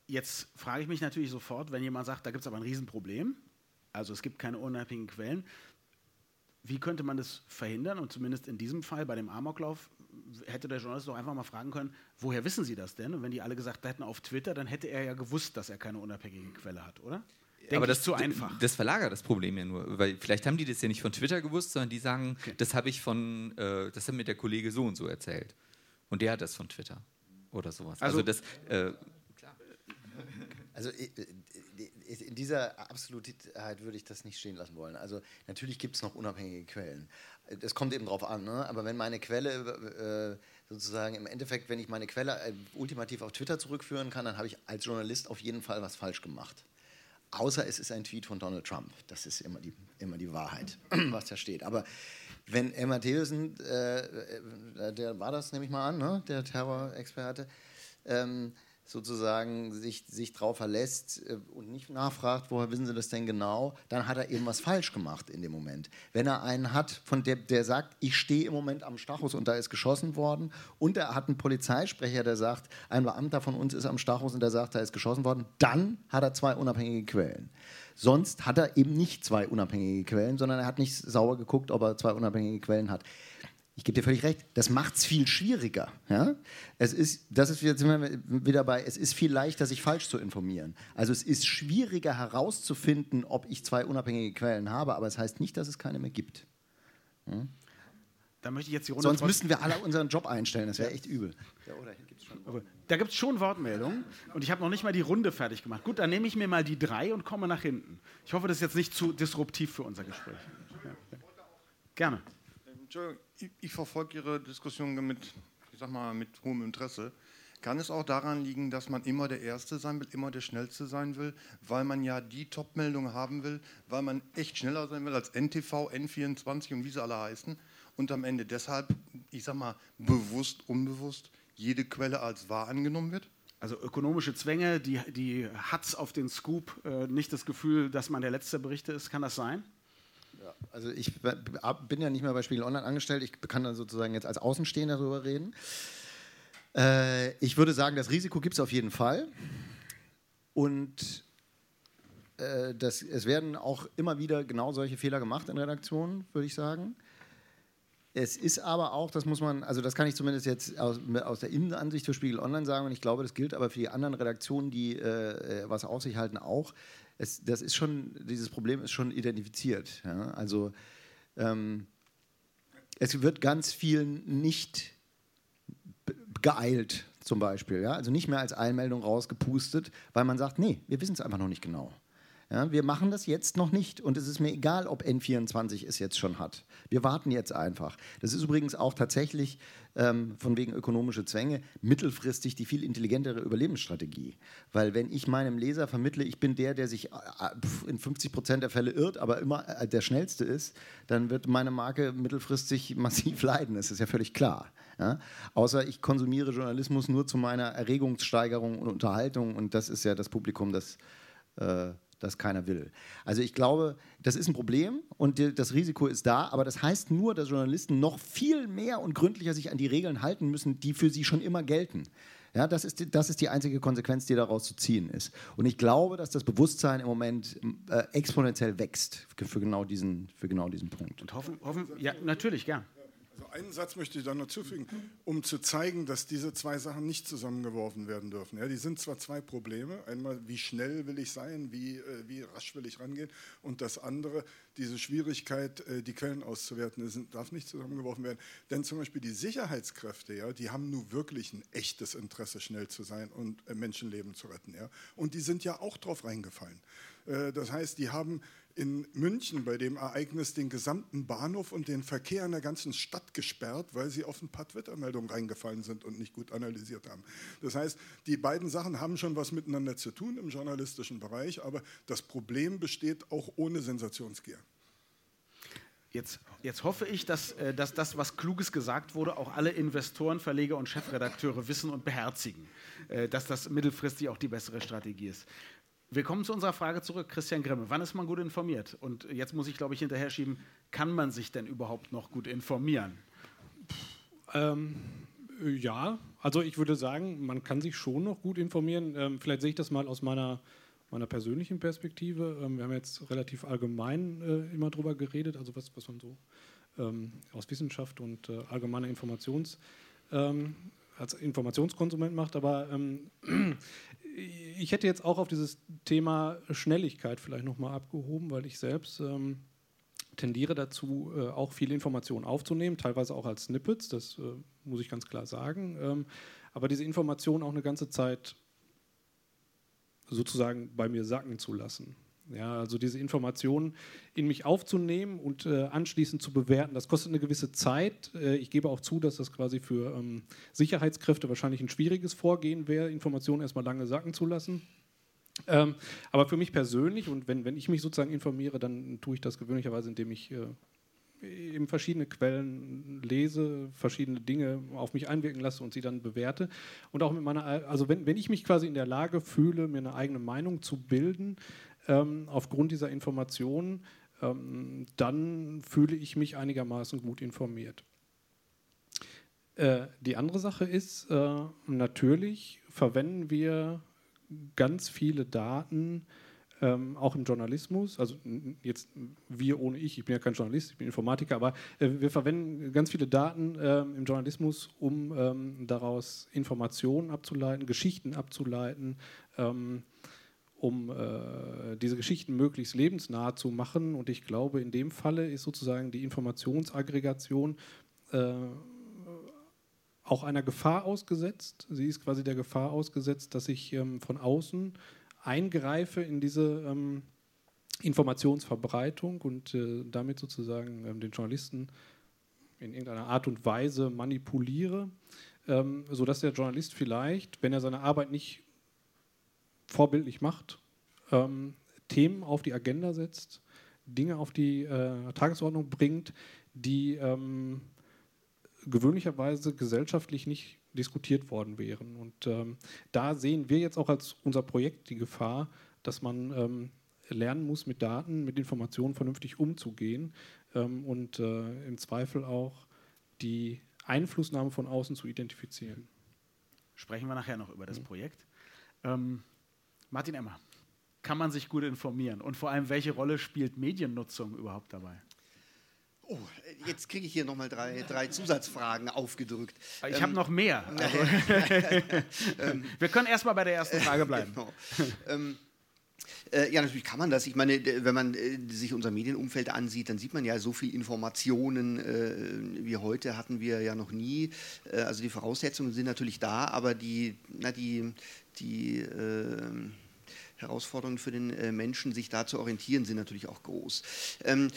Speaker 2: Jetzt frage ich mich natürlich sofort, wenn jemand sagt, da gibt es aber ein Riesenproblem, also es gibt keine unabhängigen Quellen, wie könnte man das verhindern? Und zumindest in diesem Fall bei dem Amoklauf hätte der Journalist doch einfach mal fragen können, woher wissen Sie das denn? Und wenn die alle gesagt hätten auf Twitter, dann hätte er ja gewusst, dass er keine unabhängige Quelle hat, oder?
Speaker 5: Denk aber das ist zu einfach. Das verlagert das Problem ja nur, weil vielleicht haben die das ja nicht von Twitter gewusst, sondern die sagen, okay. das habe ich von, äh, das hat mir der Kollege so und so erzählt. Und der hat das von Twitter oder sowas. Also, also das, äh, klar.
Speaker 3: Also in dieser Absolutheit würde ich das nicht stehen lassen wollen. Also natürlich gibt es noch unabhängige Quellen. Das kommt eben drauf an, ne? aber wenn meine Quelle äh, sozusagen im Endeffekt, wenn ich meine Quelle äh, ultimativ auf Twitter zurückführen kann, dann habe ich als Journalist auf jeden Fall was falsch gemacht. Außer es ist ein Tweet von Donald Trump. Das ist immer die, immer die Wahrheit, *clears throat* was da steht. Aber wenn Emma Thewissen, äh, äh, der war das, nehme ich mal an, ne? der Terrorexperte, ähm, sozusagen sich, sich drauf verlässt äh, und nicht nachfragt, woher wissen Sie das denn genau, dann hat er eben was falsch gemacht in dem Moment. Wenn er einen hat, von der, der sagt, ich stehe im Moment am Stachus und da ist geschossen worden und er hat einen Polizeisprecher, der sagt, ein Beamter von uns ist am Stachus und der sagt, da ist geschossen worden, dann hat er zwei unabhängige Quellen. Sonst hat er eben nicht zwei unabhängige Quellen, sondern er hat nicht sauber geguckt, ob er zwei unabhängige Quellen hat ich gebe dir völlig recht, das macht es viel schwieriger. Ja? Es ist, das ist jetzt wieder bei, es ist viel leichter, sich falsch zu informieren. Also es ist schwieriger herauszufinden, ob ich zwei unabhängige Quellen habe, aber es das heißt nicht, dass es keine mehr gibt. Ja?
Speaker 2: Da möchte ich jetzt die Runde
Speaker 3: Sonst müssten wir alle unseren Job einstellen, das wäre echt übel. Ja,
Speaker 2: oder gibt's schon da gibt es schon Wortmeldungen und ich habe noch nicht mal die Runde fertig gemacht. Gut, dann nehme ich mir mal die drei und komme nach hinten. Ich hoffe, das ist jetzt nicht zu disruptiv für unser Gespräch. Ja. Gerne.
Speaker 6: Ich, ich verfolge Ihre Diskussion mit, ich sag mal, mit hohem Interesse. Kann es auch daran liegen, dass man immer der Erste sein will, immer der Schnellste sein will, weil man ja die Top-Meldung haben will, weil man echt schneller sein will als NTV, N24 und wie sie alle heißen und am Ende deshalb, ich sag mal, bewusst, unbewusst jede Quelle als wahr angenommen wird?
Speaker 2: Also ökonomische Zwänge, die, die hat's auf den Scoop, äh, nicht das Gefühl, dass man der letzte Berichte ist, kann das sein?
Speaker 3: Ja, also ich bin ja nicht mehr bei Spiegel Online angestellt, ich kann dann sozusagen jetzt als Außenstehender darüber reden. Äh, ich würde sagen, das Risiko gibt es auf jeden Fall. Und äh, das, es werden auch immer wieder genau solche Fehler gemacht in Redaktionen, würde ich sagen. Es ist aber auch, das muss man, also das kann ich zumindest jetzt aus, aus der Innenansicht für Spiegel Online sagen und ich glaube, das gilt aber für die anderen Redaktionen, die äh, was auf sich halten, auch es, das ist schon, dieses Problem ist schon identifiziert. Ja? Also ähm, es wird ganz viel nicht geeilt, zum Beispiel. Ja? Also nicht mehr als Einmeldung rausgepustet, weil man sagt, nee, wir wissen es einfach noch nicht genau. Ja, wir machen das jetzt noch nicht und es ist mir egal, ob N24 es jetzt schon hat. Wir warten jetzt einfach. Das ist übrigens auch tatsächlich ähm, von wegen ökonomische Zwänge mittelfristig die viel intelligentere Überlebensstrategie. Weil wenn ich meinem Leser vermittle, ich bin der, der sich äh, in 50 Prozent der Fälle irrt, aber immer äh, der Schnellste ist, dann wird meine Marke mittelfristig *laughs* massiv leiden. Das ist ja völlig klar. Ja? Außer ich konsumiere Journalismus nur zu meiner Erregungssteigerung und Unterhaltung und das ist ja das Publikum, das äh, das keiner will. Also ich glaube, das ist ein Problem und das Risiko ist da, aber das heißt nur, dass Journalisten noch viel mehr und gründlicher sich an die Regeln halten müssen, die für sie schon immer gelten. Ja, das, ist die, das ist die einzige Konsequenz, die daraus zu ziehen ist. Und ich glaube, dass das Bewusstsein im Moment äh, exponentiell wächst für genau, diesen, für genau diesen Punkt.
Speaker 2: Und hoffen, hoffen ja, natürlich, gern.
Speaker 4: Also einen Satz möchte ich da noch zufügen, um zu zeigen, dass diese zwei Sachen nicht zusammengeworfen werden dürfen. Ja, die sind zwar zwei Probleme, einmal wie schnell will ich sein, wie, äh, wie rasch will ich rangehen und das andere, diese Schwierigkeit, äh, die Quellen auszuwerten, darf nicht zusammengeworfen werden. Denn zum Beispiel die Sicherheitskräfte, ja, die haben nun wirklich ein echtes Interesse, schnell zu sein und äh, Menschenleben zu retten. Ja. Und die sind ja auch drauf reingefallen. Das heißt, die haben in München bei dem Ereignis den gesamten Bahnhof und den Verkehr in der ganzen Stadt gesperrt, weil sie auf ein paar Twitter-Meldungen reingefallen sind und nicht gut analysiert haben. Das heißt, die beiden Sachen haben schon was miteinander zu tun im journalistischen Bereich, aber das Problem besteht auch ohne Sensationsgier.
Speaker 2: Jetzt, jetzt, hoffe ich, dass, äh, dass, das, was Kluges gesagt wurde, auch alle Investoren, Verleger und Chefredakteure wissen und beherzigen, äh, dass das mittelfristig auch die bessere Strategie ist. Wir kommen zu unserer Frage zurück. Christian Grimme, wann ist man gut informiert? Und jetzt muss ich, glaube ich, hinterher schieben, kann man sich denn überhaupt noch gut informieren?
Speaker 7: Ähm, ja, also ich würde sagen, man kann sich schon noch gut informieren. Ähm, vielleicht sehe ich das mal aus meiner, meiner persönlichen Perspektive. Ähm, wir haben jetzt relativ allgemein äh, immer drüber geredet, also was, was man so ähm, aus Wissenschaft und äh, allgemeiner Informations ähm, als Informationskonsument macht, aber ähm, ich hätte jetzt auch auf dieses Thema Schnelligkeit vielleicht nochmal abgehoben, weil ich selbst ähm, tendiere dazu, äh, auch viele Informationen aufzunehmen, teilweise auch als Snippets, das äh, muss ich ganz klar sagen. Ähm, aber diese Informationen auch eine ganze Zeit sozusagen bei mir sacken zu lassen. Ja, also diese Informationen in mich aufzunehmen und äh, anschließend zu bewerten, das kostet eine gewisse Zeit. Äh, ich gebe auch zu, dass das quasi für ähm, Sicherheitskräfte wahrscheinlich ein schwieriges Vorgehen wäre, Informationen erstmal lange sacken zu lassen. Ähm, aber für mich persönlich und wenn, wenn ich mich sozusagen informiere, dann tue ich das gewöhnlicherweise, indem ich äh, eben verschiedene Quellen lese, verschiedene Dinge auf mich einwirken lasse und sie dann bewerte. Und auch mit meiner, also wenn, wenn ich mich quasi in der Lage fühle, mir eine eigene Meinung zu bilden, ähm, aufgrund dieser Informationen, ähm, dann fühle ich mich einigermaßen gut informiert. Äh, die andere Sache ist, äh, natürlich verwenden wir ganz viele Daten, ähm, auch im Journalismus, also jetzt wir ohne ich, ich bin ja kein Journalist, ich bin Informatiker, aber äh, wir verwenden ganz viele Daten äh, im Journalismus, um ähm, daraus Informationen abzuleiten, Geschichten abzuleiten, ähm, um äh, diese Geschichten möglichst lebensnah zu machen. Und ich glaube, in dem Falle ist sozusagen die Informationsaggregation äh, auch einer Gefahr ausgesetzt. Sie ist quasi der Gefahr ausgesetzt, dass ich ähm, von außen eingreife in diese ähm, Informationsverbreitung und äh, damit sozusagen ähm, den Journalisten in irgendeiner Art und Weise manipuliere, ähm, sodass der Journalist vielleicht, wenn er seine Arbeit nicht vorbildlich macht, ähm, Themen auf die Agenda setzt, Dinge auf die äh, Tagesordnung bringt, die ähm, gewöhnlicherweise gesellschaftlich nicht diskutiert worden wären. Und ähm, da sehen wir jetzt auch als unser Projekt die Gefahr, dass man ähm, lernen muss, mit Daten, mit Informationen vernünftig umzugehen ähm, und äh, im Zweifel auch die Einflussnahme von außen zu identifizieren.
Speaker 2: Sprechen wir nachher noch über das mhm. Projekt. Ähm, Martin Emmer, kann man sich gut informieren? Und vor allem, welche Rolle spielt Mediennutzung überhaupt dabei?
Speaker 8: Oh, jetzt kriege ich hier nochmal drei, drei Zusatzfragen aufgedrückt.
Speaker 2: Ich ähm, habe noch mehr. *laughs* Also, wir können erstmal bei der ersten Frage bleiben. *laughs* Genau.
Speaker 8: Ähm, äh, ja, natürlich kann man das. Ich meine, wenn man äh, sich unser Medienumfeld ansieht, dann sieht man ja so viel Informationen äh, wie heute hatten wir ja noch nie. Äh, also die Voraussetzungen sind natürlich da, aber die, na, die, die ähm, Herausforderungen für den äh, Menschen, sich da zu orientieren, sind natürlich auch groß. Ähm,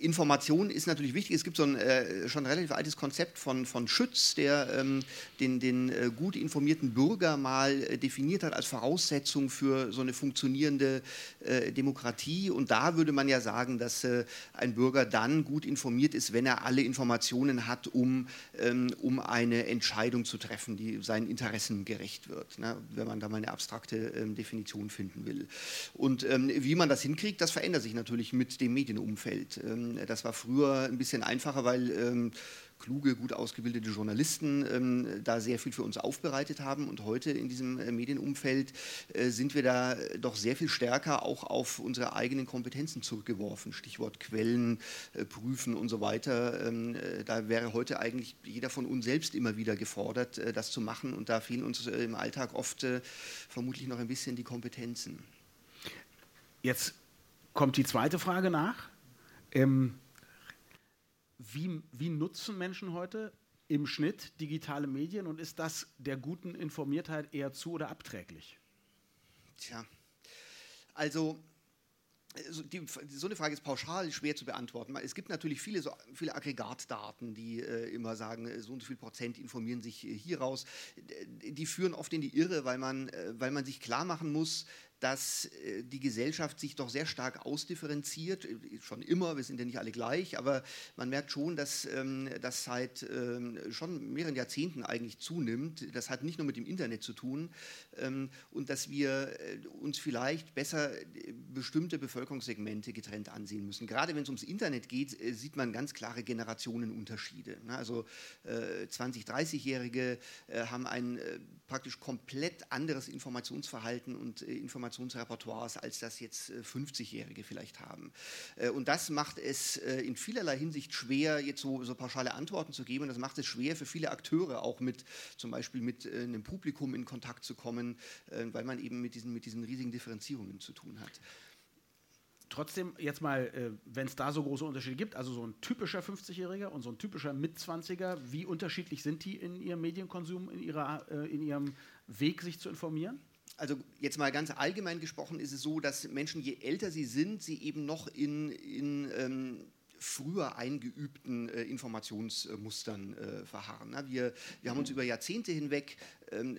Speaker 8: Information ist natürlich wichtig. Es gibt so ein äh, schon relativ altes Konzept von, von Schütz, der ähm, den, den äh, gut informierten Bürger mal äh, definiert hat als Voraussetzung für so eine funktionierende äh, Demokratie. Und da würde man ja sagen, dass äh, ein Bürger dann gut informiert ist, wenn er alle Informationen hat, um, ähm, um eine Entscheidung zu treffen, die seinen Interessen gerecht wird. Ne? Wenn man da mal eine abstrakte ähm, Definition finden will. Und ähm, wie man das hinkriegt, das verändert sich natürlich mit dem Medienumfeld. Ähm, das war früher ein bisschen einfacher, weil ähm, kluge, gut ausgebildete Journalisten ähm, da sehr viel für uns aufbereitet haben. Und heute in diesem äh, Medienumfeld äh, sind wir da doch sehr viel stärker auch auf unsere eigenen Kompetenzen zurückgeworfen. Stichwort Quellen, äh, Prüfen und so weiter. Ähm, äh, da wäre heute eigentlich jeder von uns selbst immer wieder gefordert, äh, das zu machen. Und da fehlen uns äh, im Alltag oft vermutlich noch ein bisschen die Kompetenzen.
Speaker 2: Jetzt kommt die zweite Frage nach. Ähm, wie, wie nutzen Menschen heute im Schnitt digitale Medien und ist das der guten Informiertheit eher zu oder abträglich?
Speaker 8: Tja, also die, so eine Frage ist pauschal schwer zu beantworten. Es gibt natürlich viele, so, viele Aggregatdaten, die äh, immer sagen, so und so viel Prozent informieren sich äh, hieraus. Die führen oft in die Irre, weil man, äh, weil man sich klar machen muss, dass äh, die Gesellschaft sich doch sehr stark ausdifferenziert, äh, schon immer, wir sind ja nicht alle gleich, aber man merkt schon, dass ähm, das seit ähm, schon mehreren Jahrzehnten eigentlich zunimmt. Das hat nicht nur mit dem Internet zu tun ähm, und dass wir äh, uns vielleicht besser bestimmte Bevölkerungssegmente getrennt ansehen müssen. Gerade wenn es ums Internet geht, sieht man ganz klare Generationenunterschiede. Ne? Also 20-, 30-Jährige haben ein praktisch komplett anderes Informationsverhalten und Informationsverhalten Informationsrepertoires, als das jetzt 50-Jährige äh, vielleicht haben. Äh, und das macht es äh, in vielerlei Hinsicht schwer, jetzt so, so pauschale Antworten zu geben. Und das macht es schwer für viele Akteure auch mit zum Beispiel mit einem Publikum in Kontakt zu kommen, weil man eben mit diesen, mit diesen riesigen Differenzierungen zu tun hat.
Speaker 2: Trotzdem, jetzt mal, wenn es da so große Unterschiede gibt, also so ein typischer 50-Jähriger und so ein typischer Mitzwanziger, wie unterschiedlich sind die in ihrem Medienkonsum, in, ihrer, in ihrem Weg, sich zu informieren?
Speaker 8: also jetzt mal ganz allgemein gesprochen, ist es so, dass Menschen, je älter sie sind, sie eben noch in, in ähm, früher eingeübten äh, Informationsmustern äh, verharren. Na, wir, wir haben uns über Jahrzehnte hinweg ähm,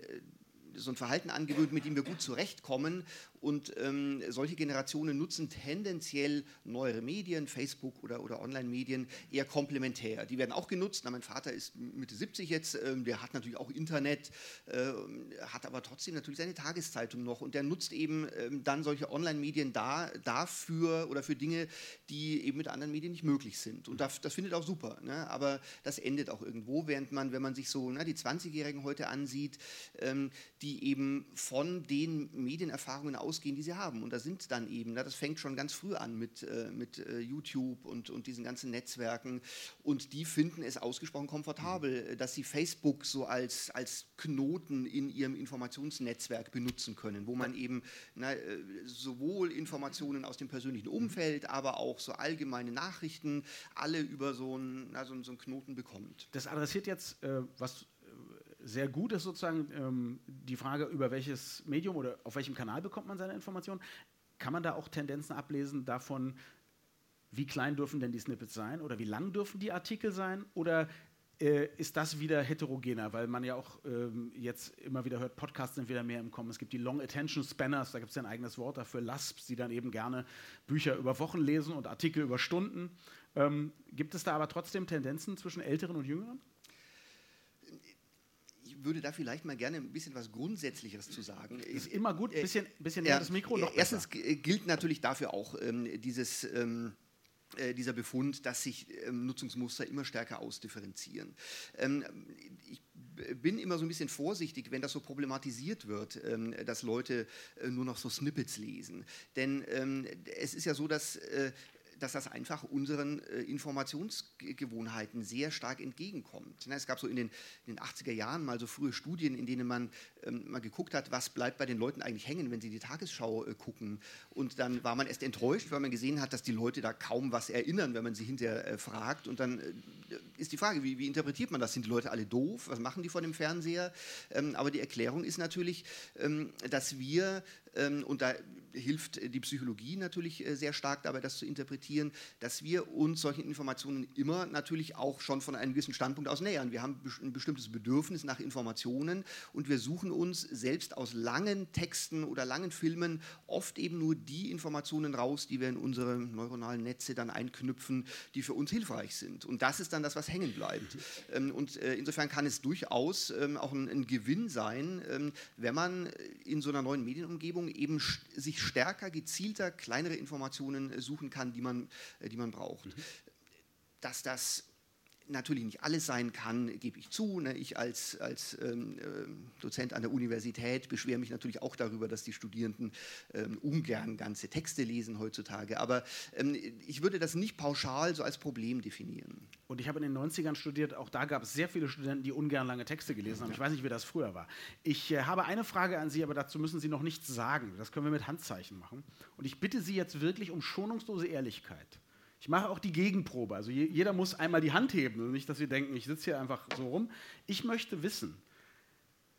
Speaker 8: so ein Verhalten angewöhnt, mit dem wir gut zurechtkommen und ähm, solche Generationen nutzen tendenziell neuere Medien, Facebook oder, oder Online-Medien, eher komplementär. Die werden auch genutzt. Na, mein Vater ist Mitte 70 jetzt, ähm, der hat natürlich auch Internet, äh, hat aber trotzdem natürlich seine Tageszeitung noch und der nutzt eben ähm, dann solche Online-Medien da, dafür oder für Dinge, die eben mit anderen Medien nicht möglich sind. Und das, das findet auch super. Ne? Aber das endet auch irgendwo, während man, wenn man sich so na, die 20-Jährigen heute ansieht, ähm, die eben von den Medienerfahrungen aus ausgehen, die sie haben. Und da sind dann eben, na, das fängt schon ganz früh an mit, äh, mit äh, YouTube und, und diesen ganzen Netzwerken. Und die finden es ausgesprochen komfortabel, äh, dass sie Facebook so als, als Knoten in ihrem Informationsnetzwerk benutzen können, wo man eben na, äh, sowohl Informationen aus dem persönlichen Umfeld, aber auch so allgemeine Nachrichten alle über so einen, na, so, so einen Knoten bekommt.
Speaker 2: Das adressiert jetzt, äh, was sehr gut ist sozusagen ähm, die Frage, über welches Medium oder auf welchem Kanal bekommt man seine Informationen. Kann man da auch Tendenzen ablesen davon, wie klein dürfen denn die Snippets sein oder wie lang dürfen die Artikel sein? Oder äh, ist das wieder heterogener, weil man ja auch ähm, jetzt immer wieder hört, Podcasts sind wieder mehr im Kommen. Es gibt die Long Attention Spanners, da gibt es ja ein eigenes Wort dafür, LASPs, die dann eben gerne Bücher über Wochen lesen und Artikel über Stunden. Ähm, gibt es da aber trotzdem Tendenzen zwischen Älteren und Jüngeren?
Speaker 8: Würde da vielleicht mal gerne ein bisschen was Grundsätzlicheres zu sagen.
Speaker 2: Ist immer gut, ein bisschen, bisschen näher das Mikro. Noch
Speaker 8: erstens besser. gilt natürlich dafür auch ähm, dieses. Ähm, äh, dieser Befund, dass sich ähm, Nutzungsmuster immer stärker ausdifferenzieren. Ähm, ich bin immer so ein bisschen vorsichtig, wenn das so problematisiert wird, ähm, dass Leute äh, nur noch so Snippets lesen. Denn ähm, es ist ja so, dass äh, dass das einfach unseren äh, Informationsgewohnheiten sehr stark entgegenkommt. Ne, es gab so in den, in den 80er Jahren mal so frühe Studien, in denen man ähm, mal geguckt hat, was bleibt bei den Leuten eigentlich hängen, wenn sie die Tagesschau äh, gucken. Und dann war man erst enttäuscht, weil man gesehen hat, dass die Leute da kaum was erinnern, wenn man sie hinterher äh, fragt. Und dann äh, ist die Frage, wie, wie, interpretiert man das? Sind die Leute alle doof? Was machen die vor dem Fernseher? Ähm, aber die Erklärung ist natürlich, ähm, dass wir, und da hilft die Psychologie natürlich äh, sehr stark dabei, das zu interpretieren, dass wir uns solchen Informationen immer natürlich auch schon von einem gewissen Standpunkt aus nähern. Wir haben ein bestimmtes Bedürfnis nach Informationen und wir suchen uns selbst aus langen Texten oder langen Filmen oft eben nur die Informationen raus, die wir in unsere neuronalen Netze dann einknüpfen, die für uns hilfreich sind. Und das ist dann das, was hängen bleibt. Ähm, und äh, insofern kann es durchaus ähm, auch ein Gewinn sein, ähm, wenn man in so einer neuen Medienumgebung eben sich stärker, gezielter, kleinere Informationen äh, suchen kann, die man, äh, die man braucht. Mhm. Dass das natürlich nicht alles sein kann, gebe ich zu. Ne? Ich als, als ähm, ähm, Dozent an der Universität beschwere mich natürlich auch darüber, dass die Studierenden ähm, ungern ganze Texte lesen heutzutage. Aber ähm, ich würde das nicht pauschal so als Problem definieren.
Speaker 2: Und ich habe in den 90ern studiert, auch da gab es sehr viele Studenten, die ungern lange Texte gelesen haben. Ich weiß nicht, wie das früher war. Ich äh, habe eine Frage an Sie, aber dazu müssen Sie noch nichts sagen. Das können wir mit Handzeichen machen. Und ich bitte Sie jetzt wirklich um schonungslose Ehrlichkeit. Ich mache auch die Gegenprobe. Also jeder muss einmal die Hand heben. Und nicht, dass wir denken, ich sitze hier einfach so rum. Ich möchte wissen,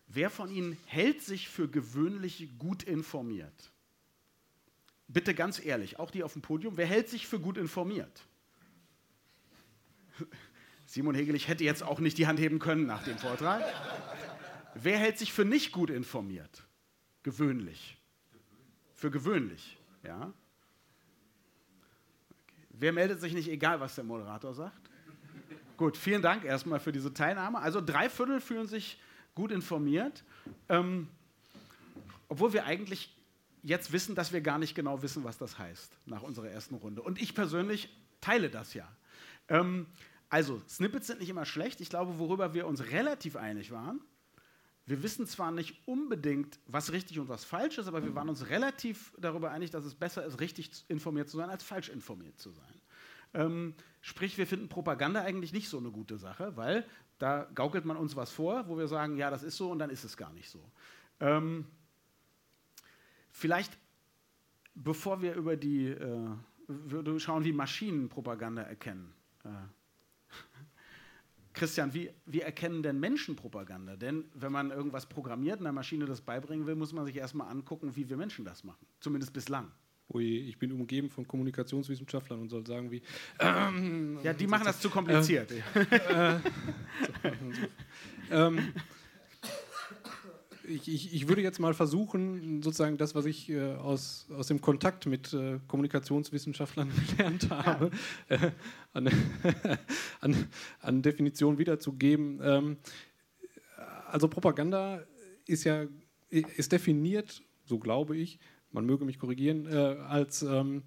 Speaker 2: wer von Ihnen hält sich für gewöhnlich gut informiert? Bitte ganz ehrlich, auch die auf dem Podium. Wer hält sich für gut informiert? *laughs* Simon Hegel, ich hätte jetzt auch nicht die Hand heben können nach dem Vortrag. Wer hält sich für nicht gut informiert? Gewöhnlich. Für gewöhnlich, ja. Wer meldet sich nicht, egal was der Moderator sagt? Gut, vielen Dank erstmal für diese Teilnahme. Also drei Viertel fühlen sich gut informiert, ähm, obwohl wir eigentlich jetzt wissen, dass wir gar nicht genau wissen, was das heißt nach unserer ersten Runde. Und ich persönlich teile das ja. Ähm, also, Snippets sind nicht immer schlecht. Ich glaube, worüber wir uns relativ einig waren, wir wissen zwar nicht unbedingt, was richtig und was falsch ist, aber wir waren uns relativ darüber einig, dass es besser ist, richtig informiert zu sein, als falsch informiert zu sein. Ähm, sprich, wir finden Propaganda eigentlich nicht so eine gute Sache, weil da gaukelt man uns was vor, wo wir sagen, ja, das ist so und dann ist es gar nicht so. Ähm, vielleicht, bevor wir über die, äh, schauen, wie Maschinen Propaganda erkennen. Äh, Christian, wie, wie erkennen denn Menschen Propaganda? Denn wenn man irgendwas programmiert, einer Maschine das beibringen will, muss man sich erstmal angucken, wie wir Menschen das machen. Zumindest bislang.
Speaker 7: Ui, ich bin umgeben von Kommunikationswissenschaftlern und soll sagen wie.
Speaker 2: Ähm, ja, die machen das zu kompliziert. *laughs* Äh, äh,
Speaker 7: ähm, ich, ich, ich, würde jetzt mal versuchen, sozusagen das, was ich äh, aus, aus dem Kontakt mit äh, Kommunikationswissenschaftlern *laughs* gelernt habe, ja. äh, an, *laughs* an, an, Definition wiederzugeben. Ähm, also Propaganda ist ja ist definiert, so glaube ich, man möge mich korrigieren, äh, als ähm,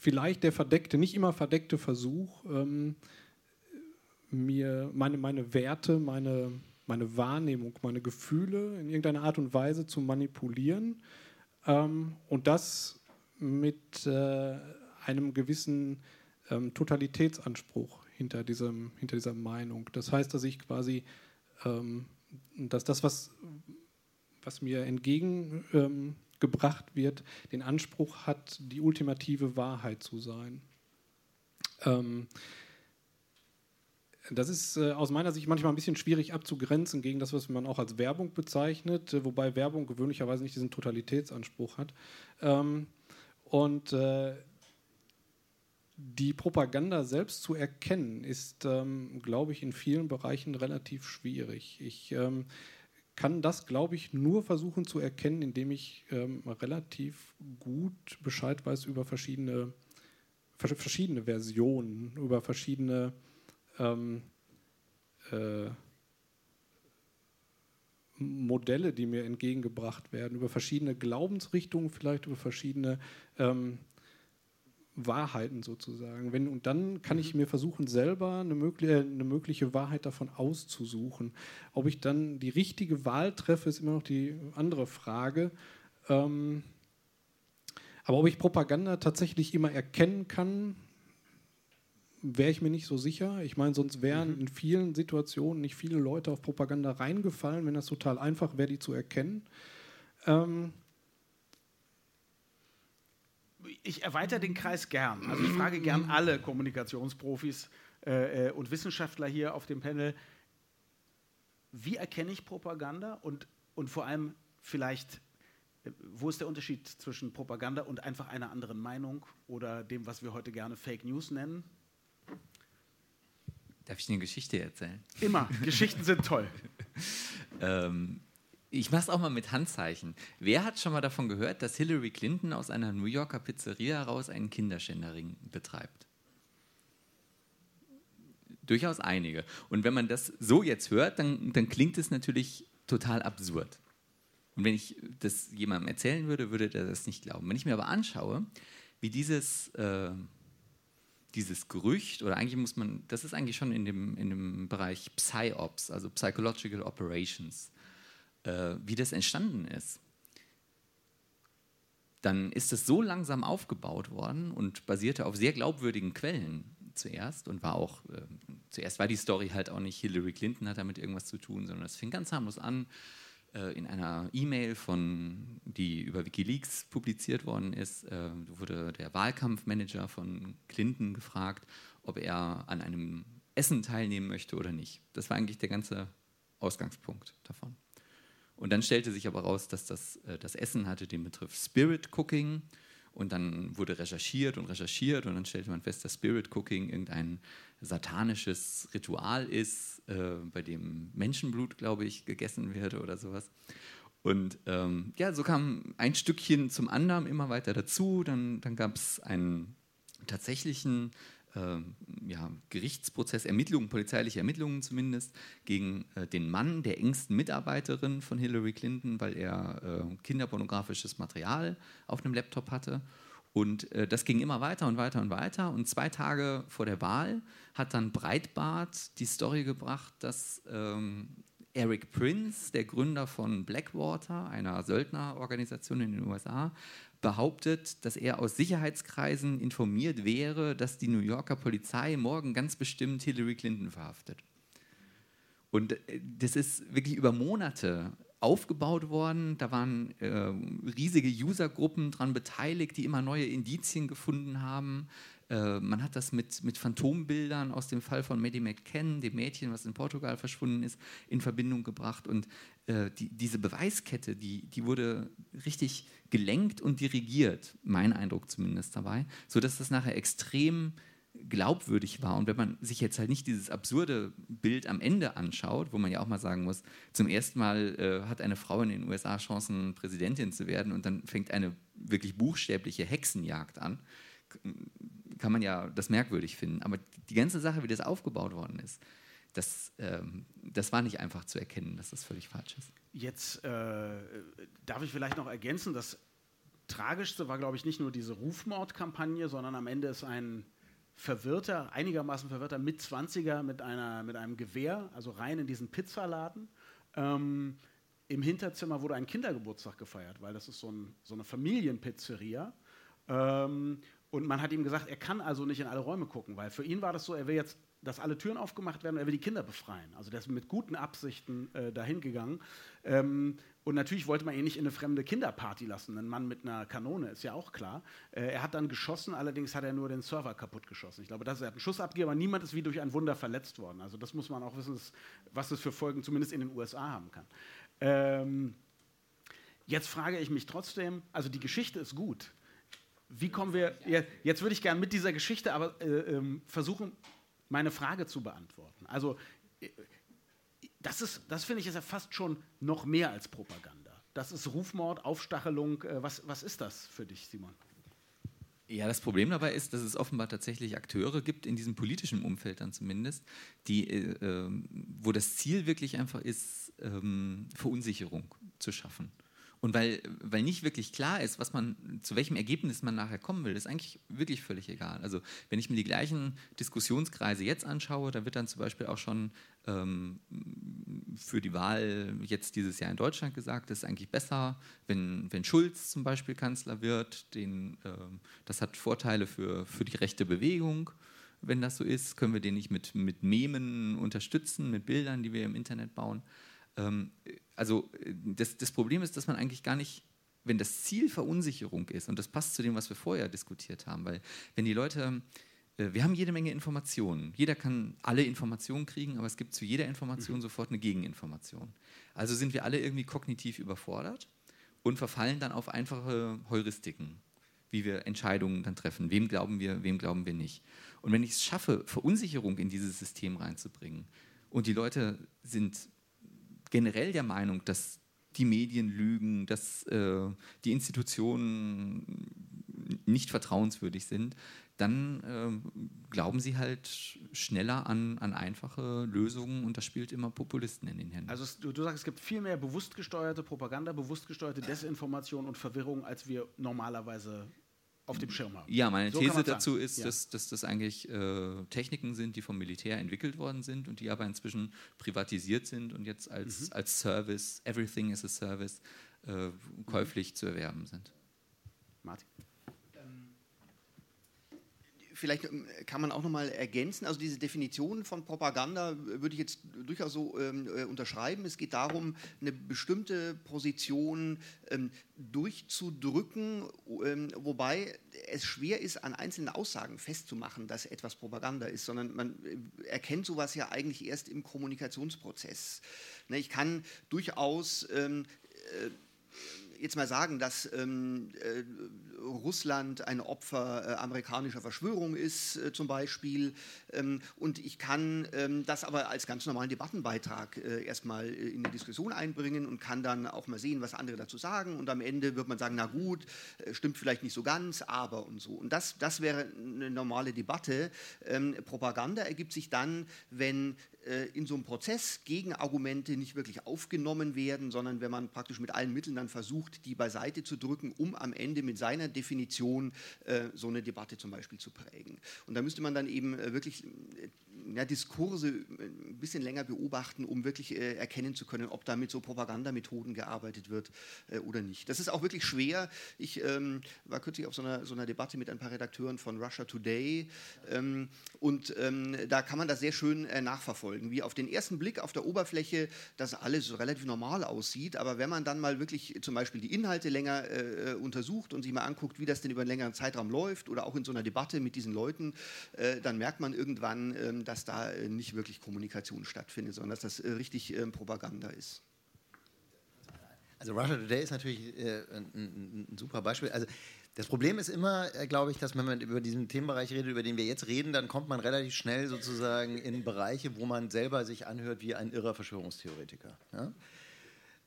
Speaker 7: vielleicht der verdeckte, nicht immer verdeckte Versuch, ähm, mir meine, meine Werte, meine meine Wahrnehmung, meine Gefühle in irgendeiner Art und Weise zu manipulieren ähm, und das mit äh, einem gewissen ähm, Totalitätsanspruch hinter, diesem, hinter dieser Meinung. Das heißt, dass ich quasi, ähm, dass das, was, was mir entgegengebracht ähm, wird, den Anspruch hat, die ultimative Wahrheit zu sein. Das ist äh, aus meiner Sicht manchmal ein bisschen schwierig abzugrenzen gegen das, was man auch als Werbung bezeichnet, äh, wobei Werbung gewöhnlicherweise nicht diesen Totalitätsanspruch hat. Ähm, und äh, die Propaganda selbst zu erkennen, ist, ähm, glaube ich, in vielen Bereichen relativ schwierig. Ich ähm, kann das, glaube ich, nur versuchen zu erkennen, indem ich ähm, relativ gut Bescheid weiß über verschiedene, verschiedene Versionen, über verschiedene ähm, äh, Modelle, die mir entgegengebracht werden, über verschiedene Glaubensrichtungen, vielleicht über verschiedene ähm, Wahrheiten sozusagen. Wenn, und dann kann ich mhm. mir versuchen, selber eine, mögliche, äh, eine mögliche Wahrheit davon auszusuchen. Ob ich dann die richtige Wahl treffe, ist immer noch die andere Frage. Ähm, aber ob ich Propaganda tatsächlich immer erkennen kann, wäre ich mir nicht so sicher. Ich meine, sonst wären mhm. in vielen Situationen nicht viele Leute auf Propaganda reingefallen, wenn das total einfach wäre, die zu erkennen. Ähm
Speaker 2: ich erweitere den Kreis gern. Also ich frage gern alle Kommunikationsprofis äh, äh, und Wissenschaftler hier auf dem Panel, wie erkenne ich Propaganda und, und vor allem vielleicht, äh, wo ist der Unterschied zwischen Propaganda und einfach einer anderen Meinung oder dem, was wir heute gerne Fake News nennen?
Speaker 5: Darf ich eine Geschichte erzählen?
Speaker 2: Immer. Geschichten sind toll. *laughs*
Speaker 5: ähm, ich mache es auch mal mit Handzeichen. Wer hat schon mal davon gehört, dass Hillary Clinton aus einer New Yorker Pizzeria heraus einen Kinderschänderring betreibt? Durchaus einige. Und wenn man das so jetzt hört, dann, dann klingt es natürlich total absurd. Und wenn ich das jemandem erzählen würde, würde der das nicht glauben. Wenn ich mir aber anschaue, wie dieses äh, dieses Gerücht, oder eigentlich muss man, das ist eigentlich schon in dem, in dem Bereich PsyOps, also Psychological Operations, äh, wie das entstanden ist. Dann ist es so langsam aufgebaut worden und basierte auf sehr glaubwürdigen Quellen zuerst und war auch, äh, zuerst war die Story halt auch nicht Hillary Clinton hat damit irgendwas zu tun, sondern es fing ganz harmlos an in einer E-Mail von, die über WikiLeaks publiziert worden ist, äh, wurde der Wahlkampfmanager von Clinton gefragt, ob er an einem Essen teilnehmen möchte oder nicht. Das war eigentlich der ganze Ausgangspunkt davon. Und dann stellte sich aber raus, dass das, äh, das Essen hatte den Begriff Spirit Cooking und dann wurde recherchiert und recherchiert und dann stellte man fest, dass Spirit Cooking irgendein satanisches Ritual ist, äh, bei dem Menschenblut, glaube ich, gegessen wird oder sowas. Und ähm, ja, so kam ein Stückchen zum anderen immer weiter dazu. Dann, dann gab es einen tatsächlichen ja, Gerichtsprozess, Ermittlungen, polizeiliche Ermittlungen zumindest, gegen äh, den Mann der engsten Mitarbeiterin von Hillary Clinton, weil er äh, kinderpornografisches Material auf einem Laptop hatte. Und äh, das ging immer weiter und weiter und weiter. Und zwei Tage vor der Wahl hat dann Breitbart die Story gebracht, dass ähm, Eric Prince, der Gründer von Blackwater, einer Söldnerorganisation in den USA, behauptet, dass er aus Sicherheitskreisen informiert wäre, dass die New Yorker Polizei morgen ganz bestimmt Hillary Clinton verhaftet. Und äh, das ist wirklich über Monate aufgebaut worden. Da waren äh, riesige Usergruppen daran beteiligt, die immer neue Indizien gefunden haben. Äh, man hat das mit, mit Phantombildern aus dem Fall von Maddie McCann, dem Mädchen, was in Portugal verschwunden ist, in Verbindung gebracht. Und äh, die, diese Beweiskette, die, die wurde richtig gelenkt und dirigiert, mein Eindruck zumindest dabei, sodass das nachher extrem glaubwürdig war. Und wenn man sich jetzt halt nicht dieses absurde Bild am Ende anschaut, wo man ja auch mal sagen muss, zum ersten Mal äh, hat eine Frau in den USA Chancen, Präsidentin zu werden und dann fängt eine wirklich buchstäbliche Hexenjagd an, kann man ja das merkwürdig finden. Aber die ganze Sache, wie das aufgebaut worden ist, das, ähm, das war nicht einfach zu erkennen, dass das völlig falsch ist.
Speaker 2: Jetzt äh, darf ich vielleicht noch ergänzen, das Tragischste war, glaube ich, nicht nur diese Rufmordkampagne, sondern am Ende ist ein verwirrter, einigermaßen verwirrter Mitzwanziger mit, mit einem Gewehr, also rein in diesen Pizzaladen. Ähm, Im Hinterzimmer wurde ein Kindergeburtstag gefeiert, weil das ist so, ein, so eine Familienpizzeria. Ähm, und man hat ihm gesagt, er kann also nicht in alle Räume gucken, weil für ihn war das so, er will jetzt, dass alle Türen aufgemacht werden und er will die Kinder befreien. Also der ist mit guten Absichten äh, dahin gegangen. Ähm, und natürlich wollte man ihn nicht in eine fremde Kinderparty lassen. Ein Mann mit einer Kanone ist ja auch klar. Äh, er hat dann geschossen, allerdings hat er nur den Server kaputt geschossen. Ich glaube, das er hat einen Schuss abgegeben, aber niemand ist wie durch ein Wunder verletzt worden. Also das muss man auch wissen, was das für Folgen zumindest in den USA haben kann. Ähm, jetzt frage ich mich trotzdem, also die Geschichte ist gut. Wie kommen wir, jetzt würde ich gerne mit dieser Geschichte aber äh, ähm, versuchen, meine Frage zu beantworten. Also, äh, das, ist, das finde ich ist ja fast schon noch mehr als Propaganda. Das ist Rufmord, Aufstachelung. Äh, was, was ist das für dich, Simon?
Speaker 5: Ja, das Problem dabei ist, dass es offenbar tatsächlich Akteure gibt, in diesem politischen Umfeld dann zumindest, die, äh, ähm, wo das Ziel wirklich einfach ist, ähm, Verunsicherung zu schaffen. Und weil, weil nicht wirklich klar ist, was man, zu welchem Ergebnis man nachher kommen will, ist eigentlich wirklich völlig egal. Also wenn ich mir die gleichen Diskussionskreise jetzt anschaue, da wird dann zum Beispiel auch schon ähm, für die Wahl jetzt dieses Jahr in Deutschland gesagt, es ist eigentlich besser, wenn, wenn Schulz zum Beispiel Kanzler wird. Den, ähm, das hat Vorteile für, für die rechte Bewegung. Wenn das so ist, können wir den nicht mit, mit Memen unterstützen, mit Bildern, die wir im Internet bauen. Ähm, also das, das Problem ist, dass man eigentlich gar nicht wenn das Ziel Verunsicherung ist, und das passt zu dem, was wir vorher diskutiert haben, weil wenn die Leute, äh, wir haben jede Menge Informationen, jeder kann alle Informationen kriegen, aber es gibt zu jeder Information mhm. sofort eine Gegeninformation. Also sind wir alle irgendwie kognitiv überfordert und verfallen dann auf einfache Heuristiken, wie wir Entscheidungen dann treffen. Wem glauben wir, wem glauben wir nicht. Und wenn ich es schaffe, Verunsicherung in dieses System reinzubringen und die Leute sind generell der Meinung, dass die Medien lügen, dass äh, die Institutionen nicht vertrauenswürdig sind, dann äh, glauben sie halt schneller an, an einfache Lösungen und das spielt immer Populisten in den Händen.
Speaker 2: Also du, du sagst, es gibt viel mehr bewusst gesteuerte Propaganda, bewusst gesteuerte Desinformation und Verwirrung, als wir normalerweise auf dem Schirm haben.
Speaker 5: Ja, meine
Speaker 2: So
Speaker 5: These dazu
Speaker 2: sagen.
Speaker 5: ist,
Speaker 2: Ja.
Speaker 5: dass, dass das eigentlich äh, Techniken sind, die vom Militär entwickelt worden sind und die aber inzwischen privatisiert sind und jetzt als,
Speaker 2: Mhm.
Speaker 5: als Service, Everything is a Service, äh, käuflich zu erwerben sind.
Speaker 2: Martin.
Speaker 8: Vielleicht ähm, kann man auch noch mal ergänzen, also diese Definition von Propaganda würde ich jetzt durchaus so ähm, äh, unterschreiben. Es geht darum, eine bestimmte Position ähm, durchzudrücken, ähm, wobei es schwer ist, an einzelnen Aussagen festzumachen, dass etwas Propaganda ist, sondern man äh, erkennt sowas ja eigentlich erst im Kommunikationsprozess. Ne, ich kann durchaus ähm, äh, jetzt mal sagen, dass ähm, äh, Russland ein Opfer äh, amerikanischer Verschwörung ist, äh, zum Beispiel. Ähm, und ich kann ähm, das aber als ganz normalen Debattenbeitrag äh, erstmal äh, in die Diskussion einbringen und kann dann auch mal sehen, was andere dazu sagen. Und am Ende wird man sagen, na gut, äh, stimmt vielleicht nicht so ganz, aber und so. Und das, das wäre eine normale Debatte. Ähm, Propaganda ergibt sich dann, wenn in so einem Prozess Gegenargumente nicht wirklich aufgenommen werden, sondern wenn man praktisch mit allen Mitteln dann versucht, die beiseite zu drücken, um am Ende mit seiner Definition äh, so eine Debatte zum Beispiel zu prägen. Und da müsste man dann eben äh, wirklich äh, ja, Diskurse äh, ein bisschen länger beobachten, um wirklich äh, erkennen zu können, ob da mit so Propagandamethoden gearbeitet wird äh, oder nicht. Das ist auch wirklich schwer. Ich ähm, war kürzlich auf so einer, so einer Debatte mit ein paar Redakteuren von Russia Today ähm, und ähm, da kann man das sehr schön äh, nachverfolgen, wie auf den ersten Blick auf der Oberfläche das alles relativ normal aussieht, aber wenn man dann mal wirklich zum Beispiel die Inhalte länger äh, untersucht und sich mal anguckt, wie das denn über einen längeren Zeitraum läuft oder auch in so einer Debatte mit diesen Leuten, äh, dann merkt man irgendwann, ähm, dass da äh, nicht wirklich Kommunikation stattfindet, sondern dass das äh, richtig ähm, Propaganda ist.
Speaker 3: Also Russia Today ist natürlich äh, ein, ein, ein super Beispiel. Also das Problem ist immer, äh, glaube ich, dass wenn man über diesen Themenbereich redet, über den wir jetzt reden, dann kommt man relativ schnell sozusagen in Bereiche, wo man selber sich anhört wie ein irrer Verschwörungstheoretiker. Ja?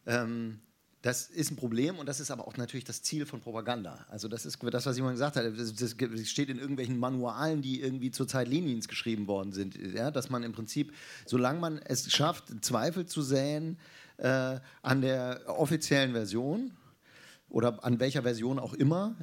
Speaker 3: Ähm, das ist ein Problem und das ist aber auch natürlich das Ziel von Propaganda. Also das ist das, was Simon gesagt hat. Das, das steht in irgendwelchen Manualen, die irgendwie zur Zeit Lenins geschrieben worden sind. Ja? Dass man im Prinzip, solange man es schafft, Zweifel zu säen äh, an der offiziellen Version, oder an welcher Version auch immer,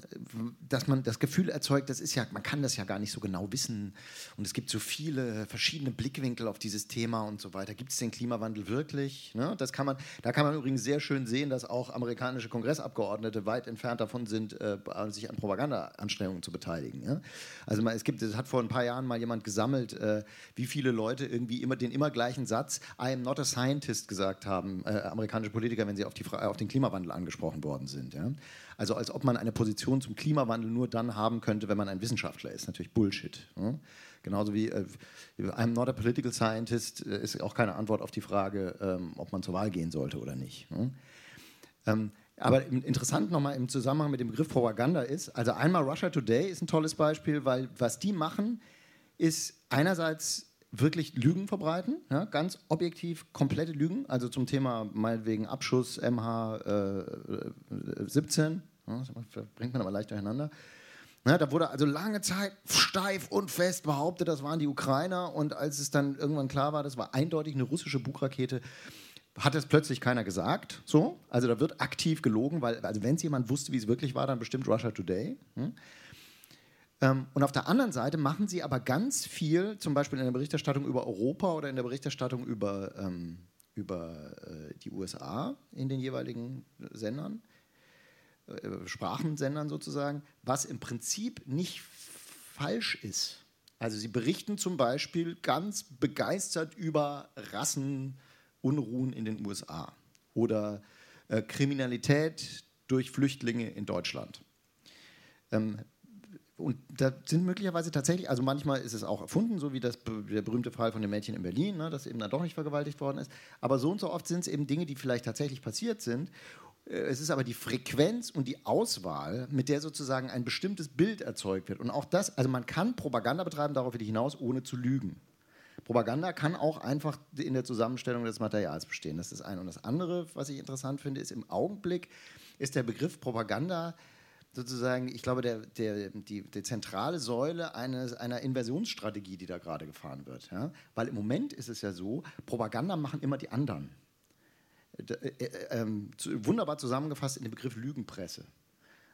Speaker 3: dass man das Gefühl erzeugt, das ist ja, man kann das ja gar nicht so genau wissen und es gibt so viele verschiedene Blickwinkel auf dieses Thema und so weiter. Gibt es den Klimawandel wirklich? Ne? Das kann man, da kann man übrigens sehr schön sehen, dass auch amerikanische Kongressabgeordnete weit entfernt davon sind, äh, sich an Propagandaanstrengungen zu beteiligen. Ja? Also man, es gibt, es hat vor ein paar Jahren mal jemand gesammelt, äh, wie viele Leute irgendwie immer den immer gleichen Satz I am not a scientist gesagt haben, äh, amerikanische Politiker, wenn sie auf, die, auf den Klimawandel angesprochen worden sind. Ja? Also als ob man eine Position zum Klimawandel nur dann haben könnte, wenn man ein Wissenschaftler ist. Natürlich Bullshit. Ja? Genauso wie äh, I'm not a political scientist äh, ist auch keine Antwort auf die Frage, ähm, ob man zur Wahl gehen sollte oder nicht. Ja? Ähm, aber interessant nochmal im Zusammenhang mit dem Begriff Propaganda ist, also einmal Russia Today ist ein tolles Beispiel, weil was die machen, ist einerseits wirklich Lügen verbreiten, ja, ganz objektiv komplette Lügen, also zum Thema meinetwegen Abschuss MH äh, 17, ja, bringt man aber leicht durcheinander. Ja, da wurde also lange Zeit steif und fest behauptet, das waren die Ukrainer und als es dann irgendwann klar war, das war eindeutig eine russische Bugrakete, hat es plötzlich keiner gesagt. So, also da wird aktiv gelogen, weil also wenn es jemand wusste, wie es wirklich war, dann bestimmt Russia Today. Hm? Ähm, und auf der anderen Seite machen sie aber ganz viel, zum Beispiel in der Berichterstattung über Europa oder in der Berichterstattung über, ähm, über äh, die USA in den jeweiligen Sendern, äh, Sprachensendern sozusagen, was im Prinzip nicht falsch ist. Also sie berichten zum Beispiel ganz begeistert über Rassenunruhen in den USA oder äh, Kriminalität durch Flüchtlinge in Deutschland. Ähm, und da sind möglicherweise tatsächlich, also manchmal ist es auch erfunden, so wie das, der berühmte Fall von dem Mädchen in Berlin, ne, das eben dann doch nicht vergewaltigt worden ist. Aber so und so oft sind es eben Dinge, die vielleicht tatsächlich passiert sind. Äh, Es ist aber die Frequenz und die Auswahl, mit der sozusagen ein bestimmtes Bild erzeugt wird. Und auch das, also man kann Propaganda betreiben, darauf will ich hinaus, ohne zu lügen. Propaganda kann auch einfach in der Zusammenstellung des Materials bestehen. Das ist das eine. Und das andere, was ich interessant finde, ist im Augenblick ist der Begriff Propaganda sozusagen, ich glaube, der, der, die, die zentrale Säule eines, einer Inversionsstrategie, die da gerade gefahren wird. Ja? Weil im Moment ist es ja so, Propaganda machen immer die anderen. Äh, äh, ähm, wunderbar zusammengefasst in dem Begriff Lügenpresse.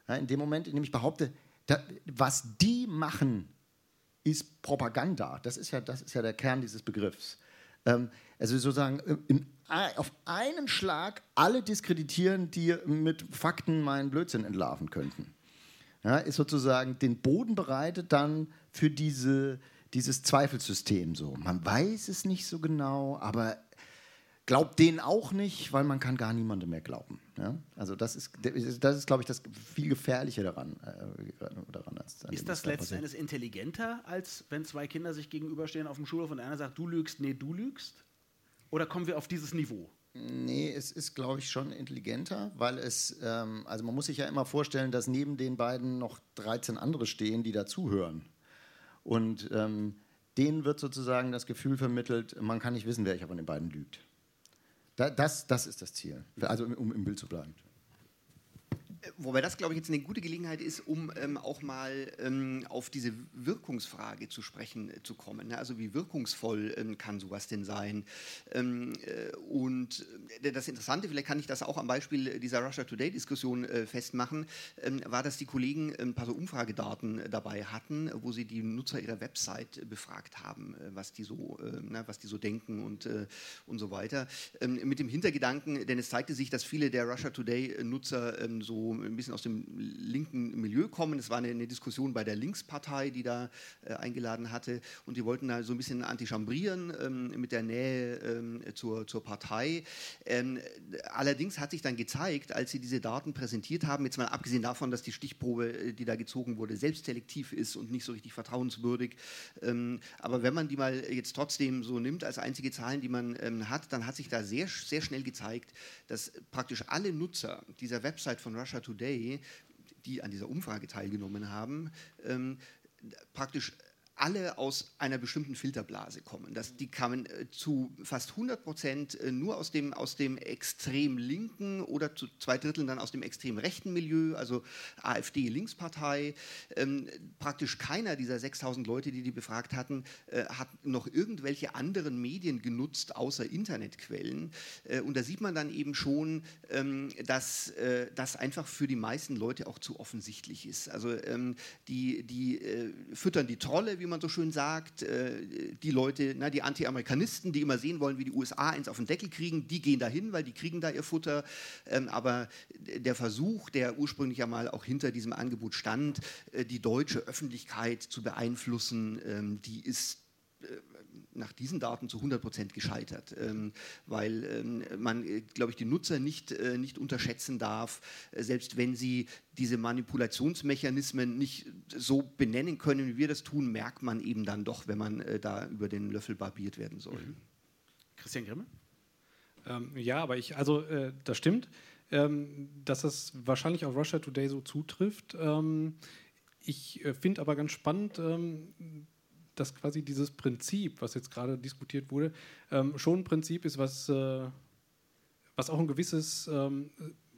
Speaker 3: Ja, in dem Moment, in dem ich behaupte, Da, was die machen, ist Propaganda. Das ist ja, das ist ja der Kern dieses Begriffs. Ähm, also sozusagen in, auf einen Schlag alle diskreditieren, die mit Fakten meinen Blödsinn entlarven könnten. Ja, ist sozusagen den Boden bereitet dann für diese, dieses Zweifelssystem so. Man weiß es nicht so genau, aber glaubt denen auch nicht, weil man kann gar niemandem mehr glauben. Ja? Also das ist, das ist, glaube ich, das viel gefährliche daran. Äh, daran
Speaker 2: als ist das letzten Endes intelligenter, als wenn zwei Kinder sich gegenüberstehen auf dem Schulhof und einer sagt, du lügst, nee, du lügst? Oder kommen wir auf dieses Niveau?
Speaker 3: Nee, es ist, glaube ich, schon intelligenter, weil es, ähm, also man muss sich ja immer vorstellen, dass neben den beiden noch 13 andere stehen, die dazuhören. Und ähm, denen wird sozusagen das Gefühl vermittelt, man kann nicht wissen, welcher von den beiden lügt. Da, das, das ist das Ziel, also um im Bild zu bleiben.
Speaker 8: Wobei das, glaube ich, jetzt eine gute Gelegenheit ist, um ähm, auch mal ähm, auf diese Wirkungsfrage zu sprechen äh, zu kommen. Ne? Also wie wirkungsvoll ähm, kann sowas denn sein? Ähm, äh, und äh, das Interessante, vielleicht kann ich das auch am Beispiel dieser Russia Today-Diskussion äh, festmachen, ähm, war, dass die Kollegen ein paar so Umfragedaten dabei hatten, wo sie die Nutzer ihrer Website befragt haben, äh, was, die so, äh, na, was die so denken und, und so weiter. Ähm, mit dem Hintergedanken, denn es zeigte sich, dass viele der Russia Today-Nutzer so ein bisschen aus dem linken Milieu kommen. Es war eine, eine Diskussion bei der Linkspartei, die da äh, eingeladen hatte und die wollten da so ein bisschen antichambrieren ähm, mit der Nähe ähm, zur, zur Partei. Ähm, allerdings hat sich dann gezeigt, als sie diese Daten präsentiert haben, jetzt mal abgesehen davon, dass die Stichprobe, äh, die da gezogen wurde, selbstselektiv ist und nicht so richtig vertrauenswürdig, ähm, aber wenn man die mal jetzt trotzdem so nimmt als einzige Zahlen, die man ähm, hat, dann hat sich da sehr, sehr schnell gezeigt, dass praktisch alle Nutzer dieser Website von Russia Today, die an dieser Umfrage teilgenommen haben, ähm, praktisch alle aus einer bestimmten Filterblase kommen. Das, die kamen äh, zu fast 100 Prozent äh, nur aus dem, aus dem extrem linken oder zu zwei Dritteln dann aus dem extrem rechten Milieu, also AfD, Linkspartei. Ähm, praktisch keiner dieser 6000 Leute, die die befragt hatten, äh, hat noch irgendwelche anderen Medien genutzt, außer Internetquellen. Äh, und da sieht man dann eben schon, ähm, dass äh, das einfach für die meisten Leute auch zu offensichtlich ist. Also ähm, die, die äh, füttern die Trolle, wie man so schön sagt. Äh, die Leute, na, die Anti-Amerikanisten, die immer sehen wollen, wie die USA eins auf den Deckel kriegen, die gehen dahin, weil die kriegen da ihr Futter. Ähm, aber der Versuch, der ursprünglich ja mal auch hinter diesem Angebot stand, äh, die deutsche Öffentlichkeit zu beeinflussen, ähm, die ist äh, nach diesen Daten zu 100 Prozent gescheitert, ähm, weil ähm, man, äh, glaube ich, die Nutzer nicht, äh, nicht unterschätzen darf, äh, selbst wenn sie diese Manipulationsmechanismen nicht so benennen können, wie wir das tun, merkt man eben dann doch, wenn man äh, da über den Löffel barbiert werden soll. Mhm.
Speaker 2: Christian Grimme?
Speaker 7: Ähm, ja, aber ich, also äh, das stimmt, ähm, dass das wahrscheinlich auf Russia Today so zutrifft. Ähm, ich äh, finde aber ganz spannend, ähm, dass quasi dieses Prinzip, was jetzt gerade diskutiert wurde, ähm, schon ein Prinzip ist, was, äh, was auch ein gewisses ähm,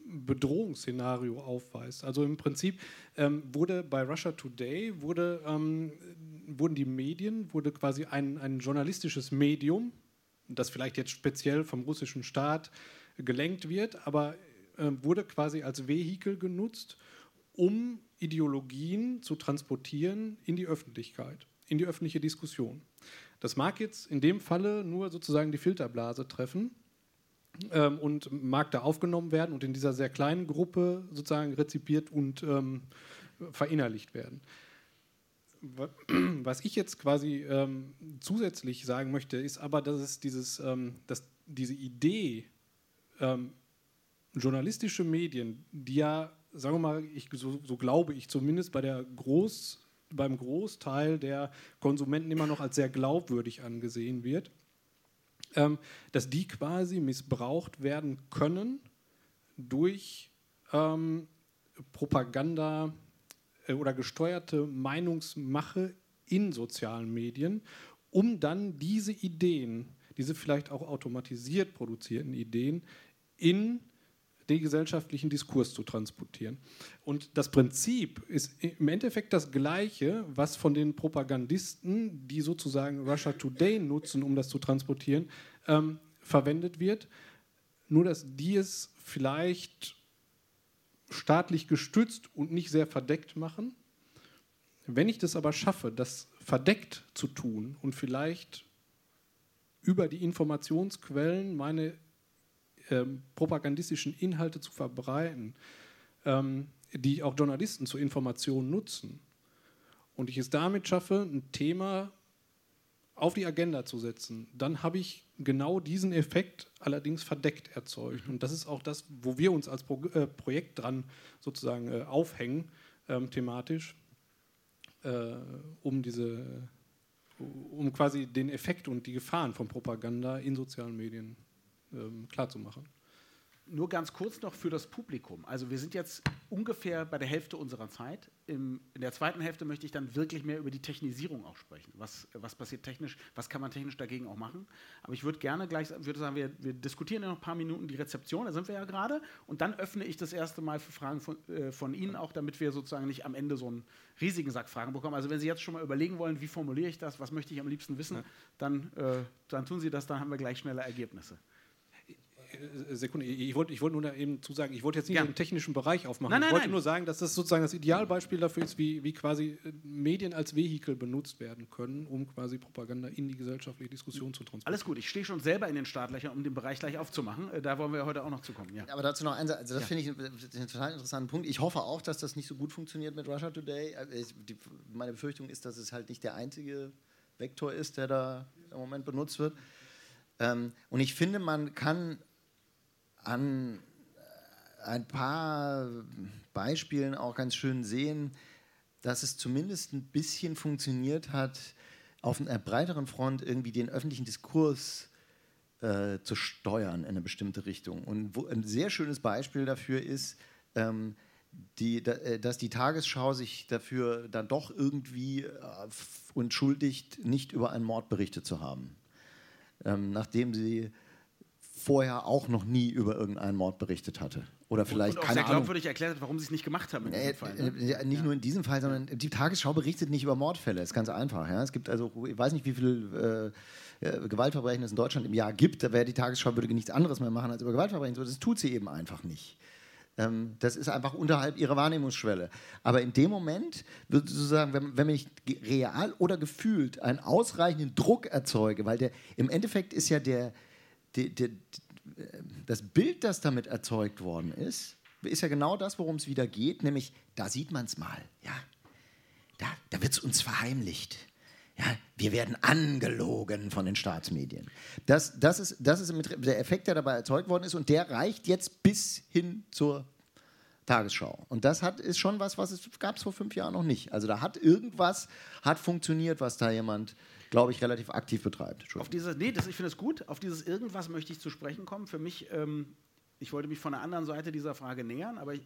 Speaker 7: Bedrohungsszenario aufweist. Also im Prinzip ähm, wurde bei Russia Today wurde, ähm, wurden die Medien, wurde quasi ein, ein journalistisches Medium, das vielleicht jetzt speziell vom russischen Staat gelenkt wird, aber äh, wurde quasi als Vehikel genutzt, um Ideologien zu transportieren in die Öffentlichkeit in die öffentliche Diskussion. Das mag jetzt in dem Falle nur sozusagen die Filterblase treffen ähm, und mag da aufgenommen werden und in dieser sehr kleinen Gruppe sozusagen rezipiert und ähm, verinnerlicht werden. *clears throat* Was ich jetzt quasi ähm, zusätzlich sagen möchte, ist aber, dass es dieses, ähm, dass diese Idee, ähm, journalistische Medien, die ja, sagen wir mal, ich, so, so glaube ich zumindest bei der Groß- beim Großteil der Konsumenten immer noch als sehr glaubwürdig angesehen wird, ähm, dass die quasi missbraucht werden können durch ähm, Propaganda äh, oder gesteuerte Meinungsmache in sozialen Medien, um dann diese Ideen, diese vielleicht auch automatisiert produzierten Ideen in den gesellschaftlichen Diskurs zu transportieren. Und das Prinzip ist im Endeffekt das gleiche, was von den Propagandisten, die sozusagen Russia Today nutzen, um das zu transportieren, ähm, verwendet wird. Nur dass die es vielleicht staatlich gestützt und nicht sehr verdeckt machen Wenn ich das aber schaffe, das verdeckt zu tun und vielleicht über die Informationsquellen meine ähm, propagandistischen Inhalte zu verbreiten, ähm, die auch Journalisten zur Information nutzen, und ich es damit schaffe, ein Thema auf die Agenda zu setzen, dann habe ich genau diesen Effekt allerdings verdeckt erzeugt. Und das ist auch das, wo wir uns als Pro äh, Projekt dran sozusagen äh, aufhängen, ähm, thematisch, äh, um diese, um quasi den Effekt und die Gefahren von Propaganda in sozialen Medien ähm, klarzumachen.
Speaker 2: Nur ganz kurz noch für das Publikum. Also wir sind jetzt ungefähr bei der Hälfte unserer Zeit. Im, in der zweiten Hälfte möchte ich dann wirklich mehr über die Technisierung auch sprechen. Was, was passiert technisch, was kann man technisch dagegen auch machen. Aber ich würde gerne gleich, würde sagen, wir, wir diskutieren in noch ein paar Minuten die Rezeption, da sind wir ja gerade. Und dann öffne ich das erste Mal für Fragen von, äh, von Ihnen auch, damit wir sozusagen nicht am Ende so einen riesigen Sack Fragen bekommen. Also wenn Sie jetzt schon mal überlegen wollen, wie formuliere ich das, was möchte ich am liebsten wissen, ja. dann, äh, dann tun Sie das, dann haben wir gleich schnelle Ergebnisse.
Speaker 7: Äh, Sekunde, ich wollte ich wollt nur eben zu sagen, ich wollte jetzt nicht ja. den technischen Bereich aufmachen.
Speaker 2: Nein, nein,
Speaker 7: ich wollte
Speaker 2: nein.
Speaker 7: nur sagen, dass das sozusagen das Idealbeispiel dafür ist, wie, wie quasi äh, Medien als Vehikel benutzt werden können, um quasi Propaganda in die gesellschaftliche Diskussion zu transportieren.
Speaker 2: Alles gut, ich stehe schon selber in den Startlöchern, um den Bereich gleich aufzumachen. Äh, da wollen wir heute auch noch zu kommen. Ja.
Speaker 3: Aber dazu noch eins, also das ja. finde ich einen total interessanten Punkt. Ich hoffe auch, dass das nicht so gut funktioniert mit Russia Today. Die, meine Befürchtung ist, dass es halt nicht der einzige Vektor ist, der da im Moment benutzt wird. Ähm, und ich finde, man kann an äh, ein paar Beispielen auch ganz schön sehen, dass es zumindest ein bisschen funktioniert hat, auf einer breiteren Front irgendwie den öffentlichen Diskurs äh, zu steuern in eine bestimmte Richtung. Und wo, ein sehr schönes Beispiel dafür ist, ähm, die, da, äh, dass die Tagesschau sich dafür dann doch irgendwie äh, entschuldigt, nicht über einen Mord berichtet zu haben. Ähm, nachdem sie vorher auch noch nie über irgendeinen Mord berichtet hatte. Oder vielleicht
Speaker 2: und, und auch
Speaker 3: keine
Speaker 2: sehr glaubwürdig erklärt hat, warum sie es nicht gemacht haben in diesem äh, Fall. Ne?
Speaker 3: Äh, nicht ja. nur in diesem Fall, sondern die Tagesschau berichtet nicht über Mordfälle. Das ist ganz einfach. Ja? Es gibt also, ich weiß nicht, wie viele äh, äh, Gewaltverbrechen es in Deutschland im Jahr gibt. Da wäre die Tagesschau würde nichts anderes mehr machen als über Gewaltverbrechen. Das tut sie eben einfach nicht. Ähm, das ist einfach unterhalb ihrer Wahrnehmungsschwelle. Aber in dem Moment würde sozusagen, wenn, wenn ich real oder gefühlt einen ausreichenden Druck erzeuge, weil der im Endeffekt ist ja der die, die, das Bild, das damit erzeugt worden ist, ist ja genau das, worum es wieder geht, nämlich da sieht man es mal. Ja? Da, da wird es uns verheimlicht. Ja, wir werden angelogen von den Staatsmedien. Das, das ist, das ist der Effekt, der dabei erzeugt worden ist und der reicht jetzt bis hin zur Tagesschau. Und das hat, ist schon was, was es gab es vor fünf Jahren noch nicht. Also da hat irgendwas hat funktioniert, was da jemand glaube ich, relativ aktiv betreibt.
Speaker 2: Auf diese, nee, das, ich finde es gut. Auf dieses Irgendwas möchte ich zu sprechen kommen. Für mich, ähm, ich wollte mich von der anderen Seite dieser Frage nähern, aber ich,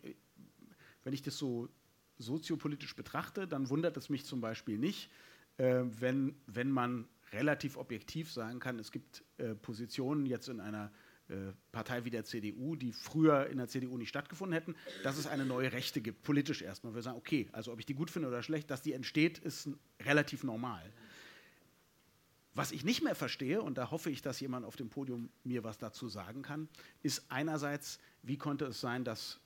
Speaker 2: wenn ich das so soziopolitisch betrachte, dann wundert es mich zum Beispiel nicht, äh, wenn, wenn man relativ objektiv sagen kann, es gibt äh, Positionen jetzt in einer äh, Partei wie der CDU, die früher in der CDU nicht stattgefunden hätten, dass es eine neue Rechte gibt, politisch erstmal. Wir sagen, okay, also ob ich die gut finde oder schlecht, dass die entsteht, ist relativ normal. Was ich nicht mehr verstehe, und da hoffe ich, dass jemand auf dem Podium mir was dazu sagen kann, ist einerseits, wie konnte es sein, dass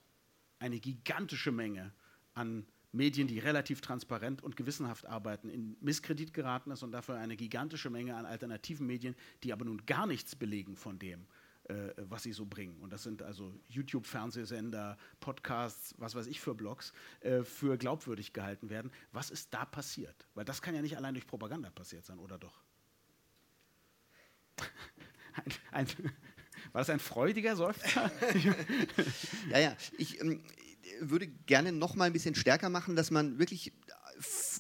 Speaker 2: eine gigantische Menge an Medien, die relativ transparent und gewissenhaft arbeiten, in Misskredit geraten ist und dafür eine gigantische Menge an alternativen Medien, die aber nun gar nichts belegen von dem, äh, was sie so bringen. Und das sind also YouTube-Fernsehsender, Podcasts, was weiß ich für Blogs, äh, für glaubwürdig gehalten werden. Was ist da passiert? Weil das kann ja nicht allein durch Propaganda passiert sein, oder doch? *laughs* Ein, war das ein freudiger Seufzer? *laughs*
Speaker 8: ja, ja. Ich ähm, würde gerne noch mal ein bisschen stärker machen, dass man wirklich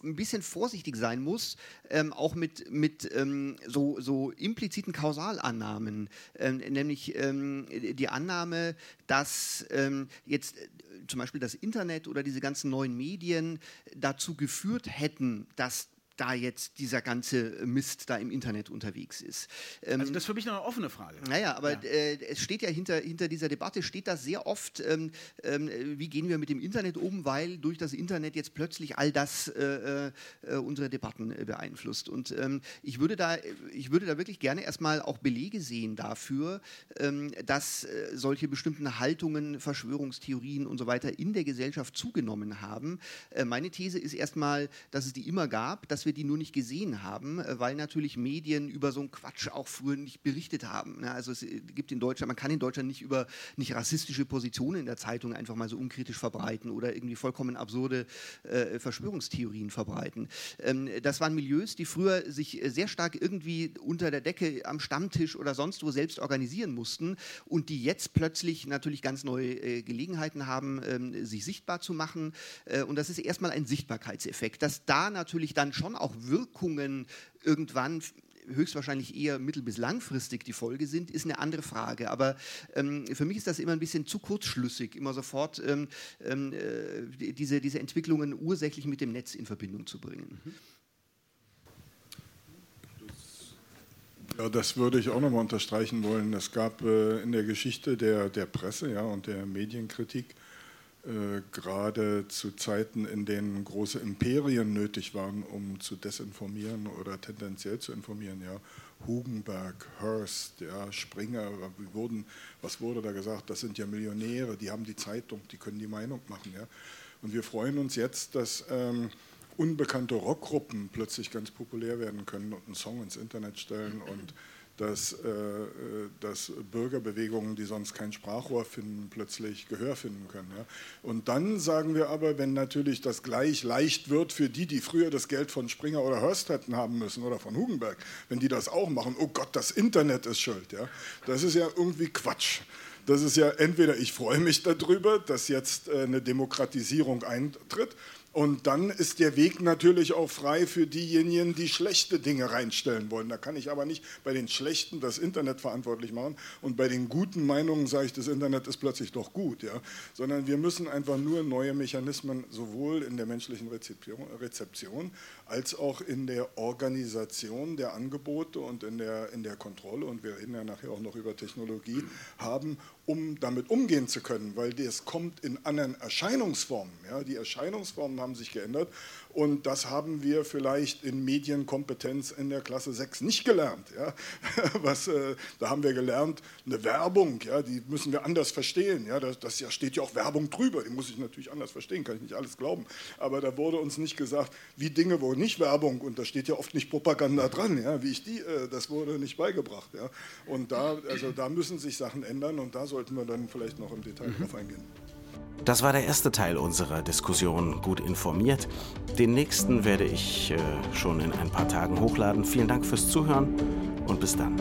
Speaker 8: ein bisschen vorsichtig sein muss, ähm, auch mit, mit ähm, so, so impliziten Kausalannahmen, ähm, nämlich ähm, die Annahme, dass ähm, jetzt äh, zum Beispiel das Internet oder diese ganzen neuen Medien dazu geführt hätten, dass da jetzt dieser ganze Mist da im Internet unterwegs ist.
Speaker 2: Ähm, also das ist für mich noch eine offene Frage.
Speaker 8: Naja, aber ja. äh, es steht ja hinter, hinter dieser Debatte, steht da sehr oft, ähm, ähm, wie gehen wir mit dem Internet um, weil durch das Internet jetzt plötzlich all das äh, äh, unsere Debatten äh, beeinflusst. Und ähm, ich, würde da, ich würde da wirklich gerne erstmal auch Belege sehen dafür, ähm, dass äh, solche bestimmten Haltungen, Verschwörungstheorien und so weiter in der Gesellschaft zugenommen haben. Äh, meine These ist erstmal, dass es die immer gab, dass wir die nur nicht gesehen haben, äh, weil natürlich Medien über so einen Quatsch auch früher nicht berichtet haben. Ne? Also es äh, gibt in Deutschland, man kann in Deutschland nicht über nicht rassistische Positionen in der Zeitung einfach mal so unkritisch verbreiten oder irgendwie vollkommen absurde äh, Verschwörungstheorien verbreiten. Ähm, das waren Milieus, die früher sich sehr stark irgendwie unter der Decke am Stammtisch oder sonst wo selbst organisieren mussten und die jetzt plötzlich natürlich ganz neue Gelegenheiten haben, ähm, sich sichtbar zu machen. Und das ist erstmal ein Sichtbarkeitseffekt, dass da natürlich dann schon auch Wirkungen irgendwann höchstwahrscheinlich eher mittel- bis langfristig die Folge sind, ist eine andere Frage. Aber ähm, für mich ist das immer ein bisschen zu kurzschlüssig, immer sofort ähm, ähm äh, diese, diese Entwicklungen ursächlich mit dem Netz in Verbindung zu bringen.
Speaker 4: Ja, das würde ich auch nochmal unterstreichen wollen. Es gab äh, in der Geschichte der, der Presse ja, und der Medienkritik äh, gerade zu Zeiten, in denen große Imperien nötig waren, um zu desinformieren oder tendenziell zu informieren. Ja. Hugenberg, Hearst, ja, Springer, wurden, was wurde da gesagt? Das sind ja Millionäre, die haben die Zeitung, die können die Meinung machen. Ja. Und wir freuen uns jetzt, dass ähm, unbekannte Rockgruppen plötzlich ganz populär werden können und einen Song ins Internet stellen und dass, äh, dass Bürgerbewegungen, die sonst kein Sprachrohr finden, plötzlich Gehör finden können. Und dann sagen wir aber, wenn natürlich das gleich leicht wird für die, die früher das Geld von Springer oder Hörst hätten haben müssen oder von Hugenberg, wenn die das auch machen, oh Gott, das Internet ist schuld. Das ist ja irgendwie Quatsch. Das ist ja entweder ich freue mich darüber, dass jetzt äh, eine Demokratisierung eintritt, und dann ist der Weg natürlich auch frei für diejenigen, die schlechte Dinge reinstellen wollen. Da kann ich aber nicht bei den schlechten das Internet verantwortlich machen und bei den guten Meinungen sage ich, das Internet ist plötzlich doch gut. Ja? Sondern wir müssen einfach nur neue Mechanismen sowohl in der menschlichen Rezeption als auch in der Organisation der Angebote und in der, in der Kontrolle, und wir reden ja nachher auch noch über Technologie, haben, um damit umgehen zu können, weil das kommt in anderen Erscheinungsformen. Ja? Die Erscheinungsformen haben sich geändert und das haben wir vielleicht in Medienkompetenz in der Klasse 6 nicht gelernt. Ja? *laughs* Was, äh, da haben wir gelernt, eine Werbung, ja, die müssen wir anders verstehen. Ja? Das, das ja, steht ja auch Werbung drüber, die muss ich natürlich anders verstehen, kann ich nicht alles glauben. Aber da wurde uns nicht gesagt, wie Dinge, wo nicht Werbung, und da steht ja oft nicht Propaganda dran, ja? wie ich die, äh, das wurde nicht beigebracht. Ja? Und da, also da müssen sich Sachen ändern und da sollten wir dann vielleicht noch im Detail mhm. drauf eingehen.
Speaker 1: Das war der erste Teil unserer Diskussion Gut informiert. Den nächsten werde ich äh, schon in ein paar Tagen hochladen. Vielen Dank fürs Zuhören und bis dann.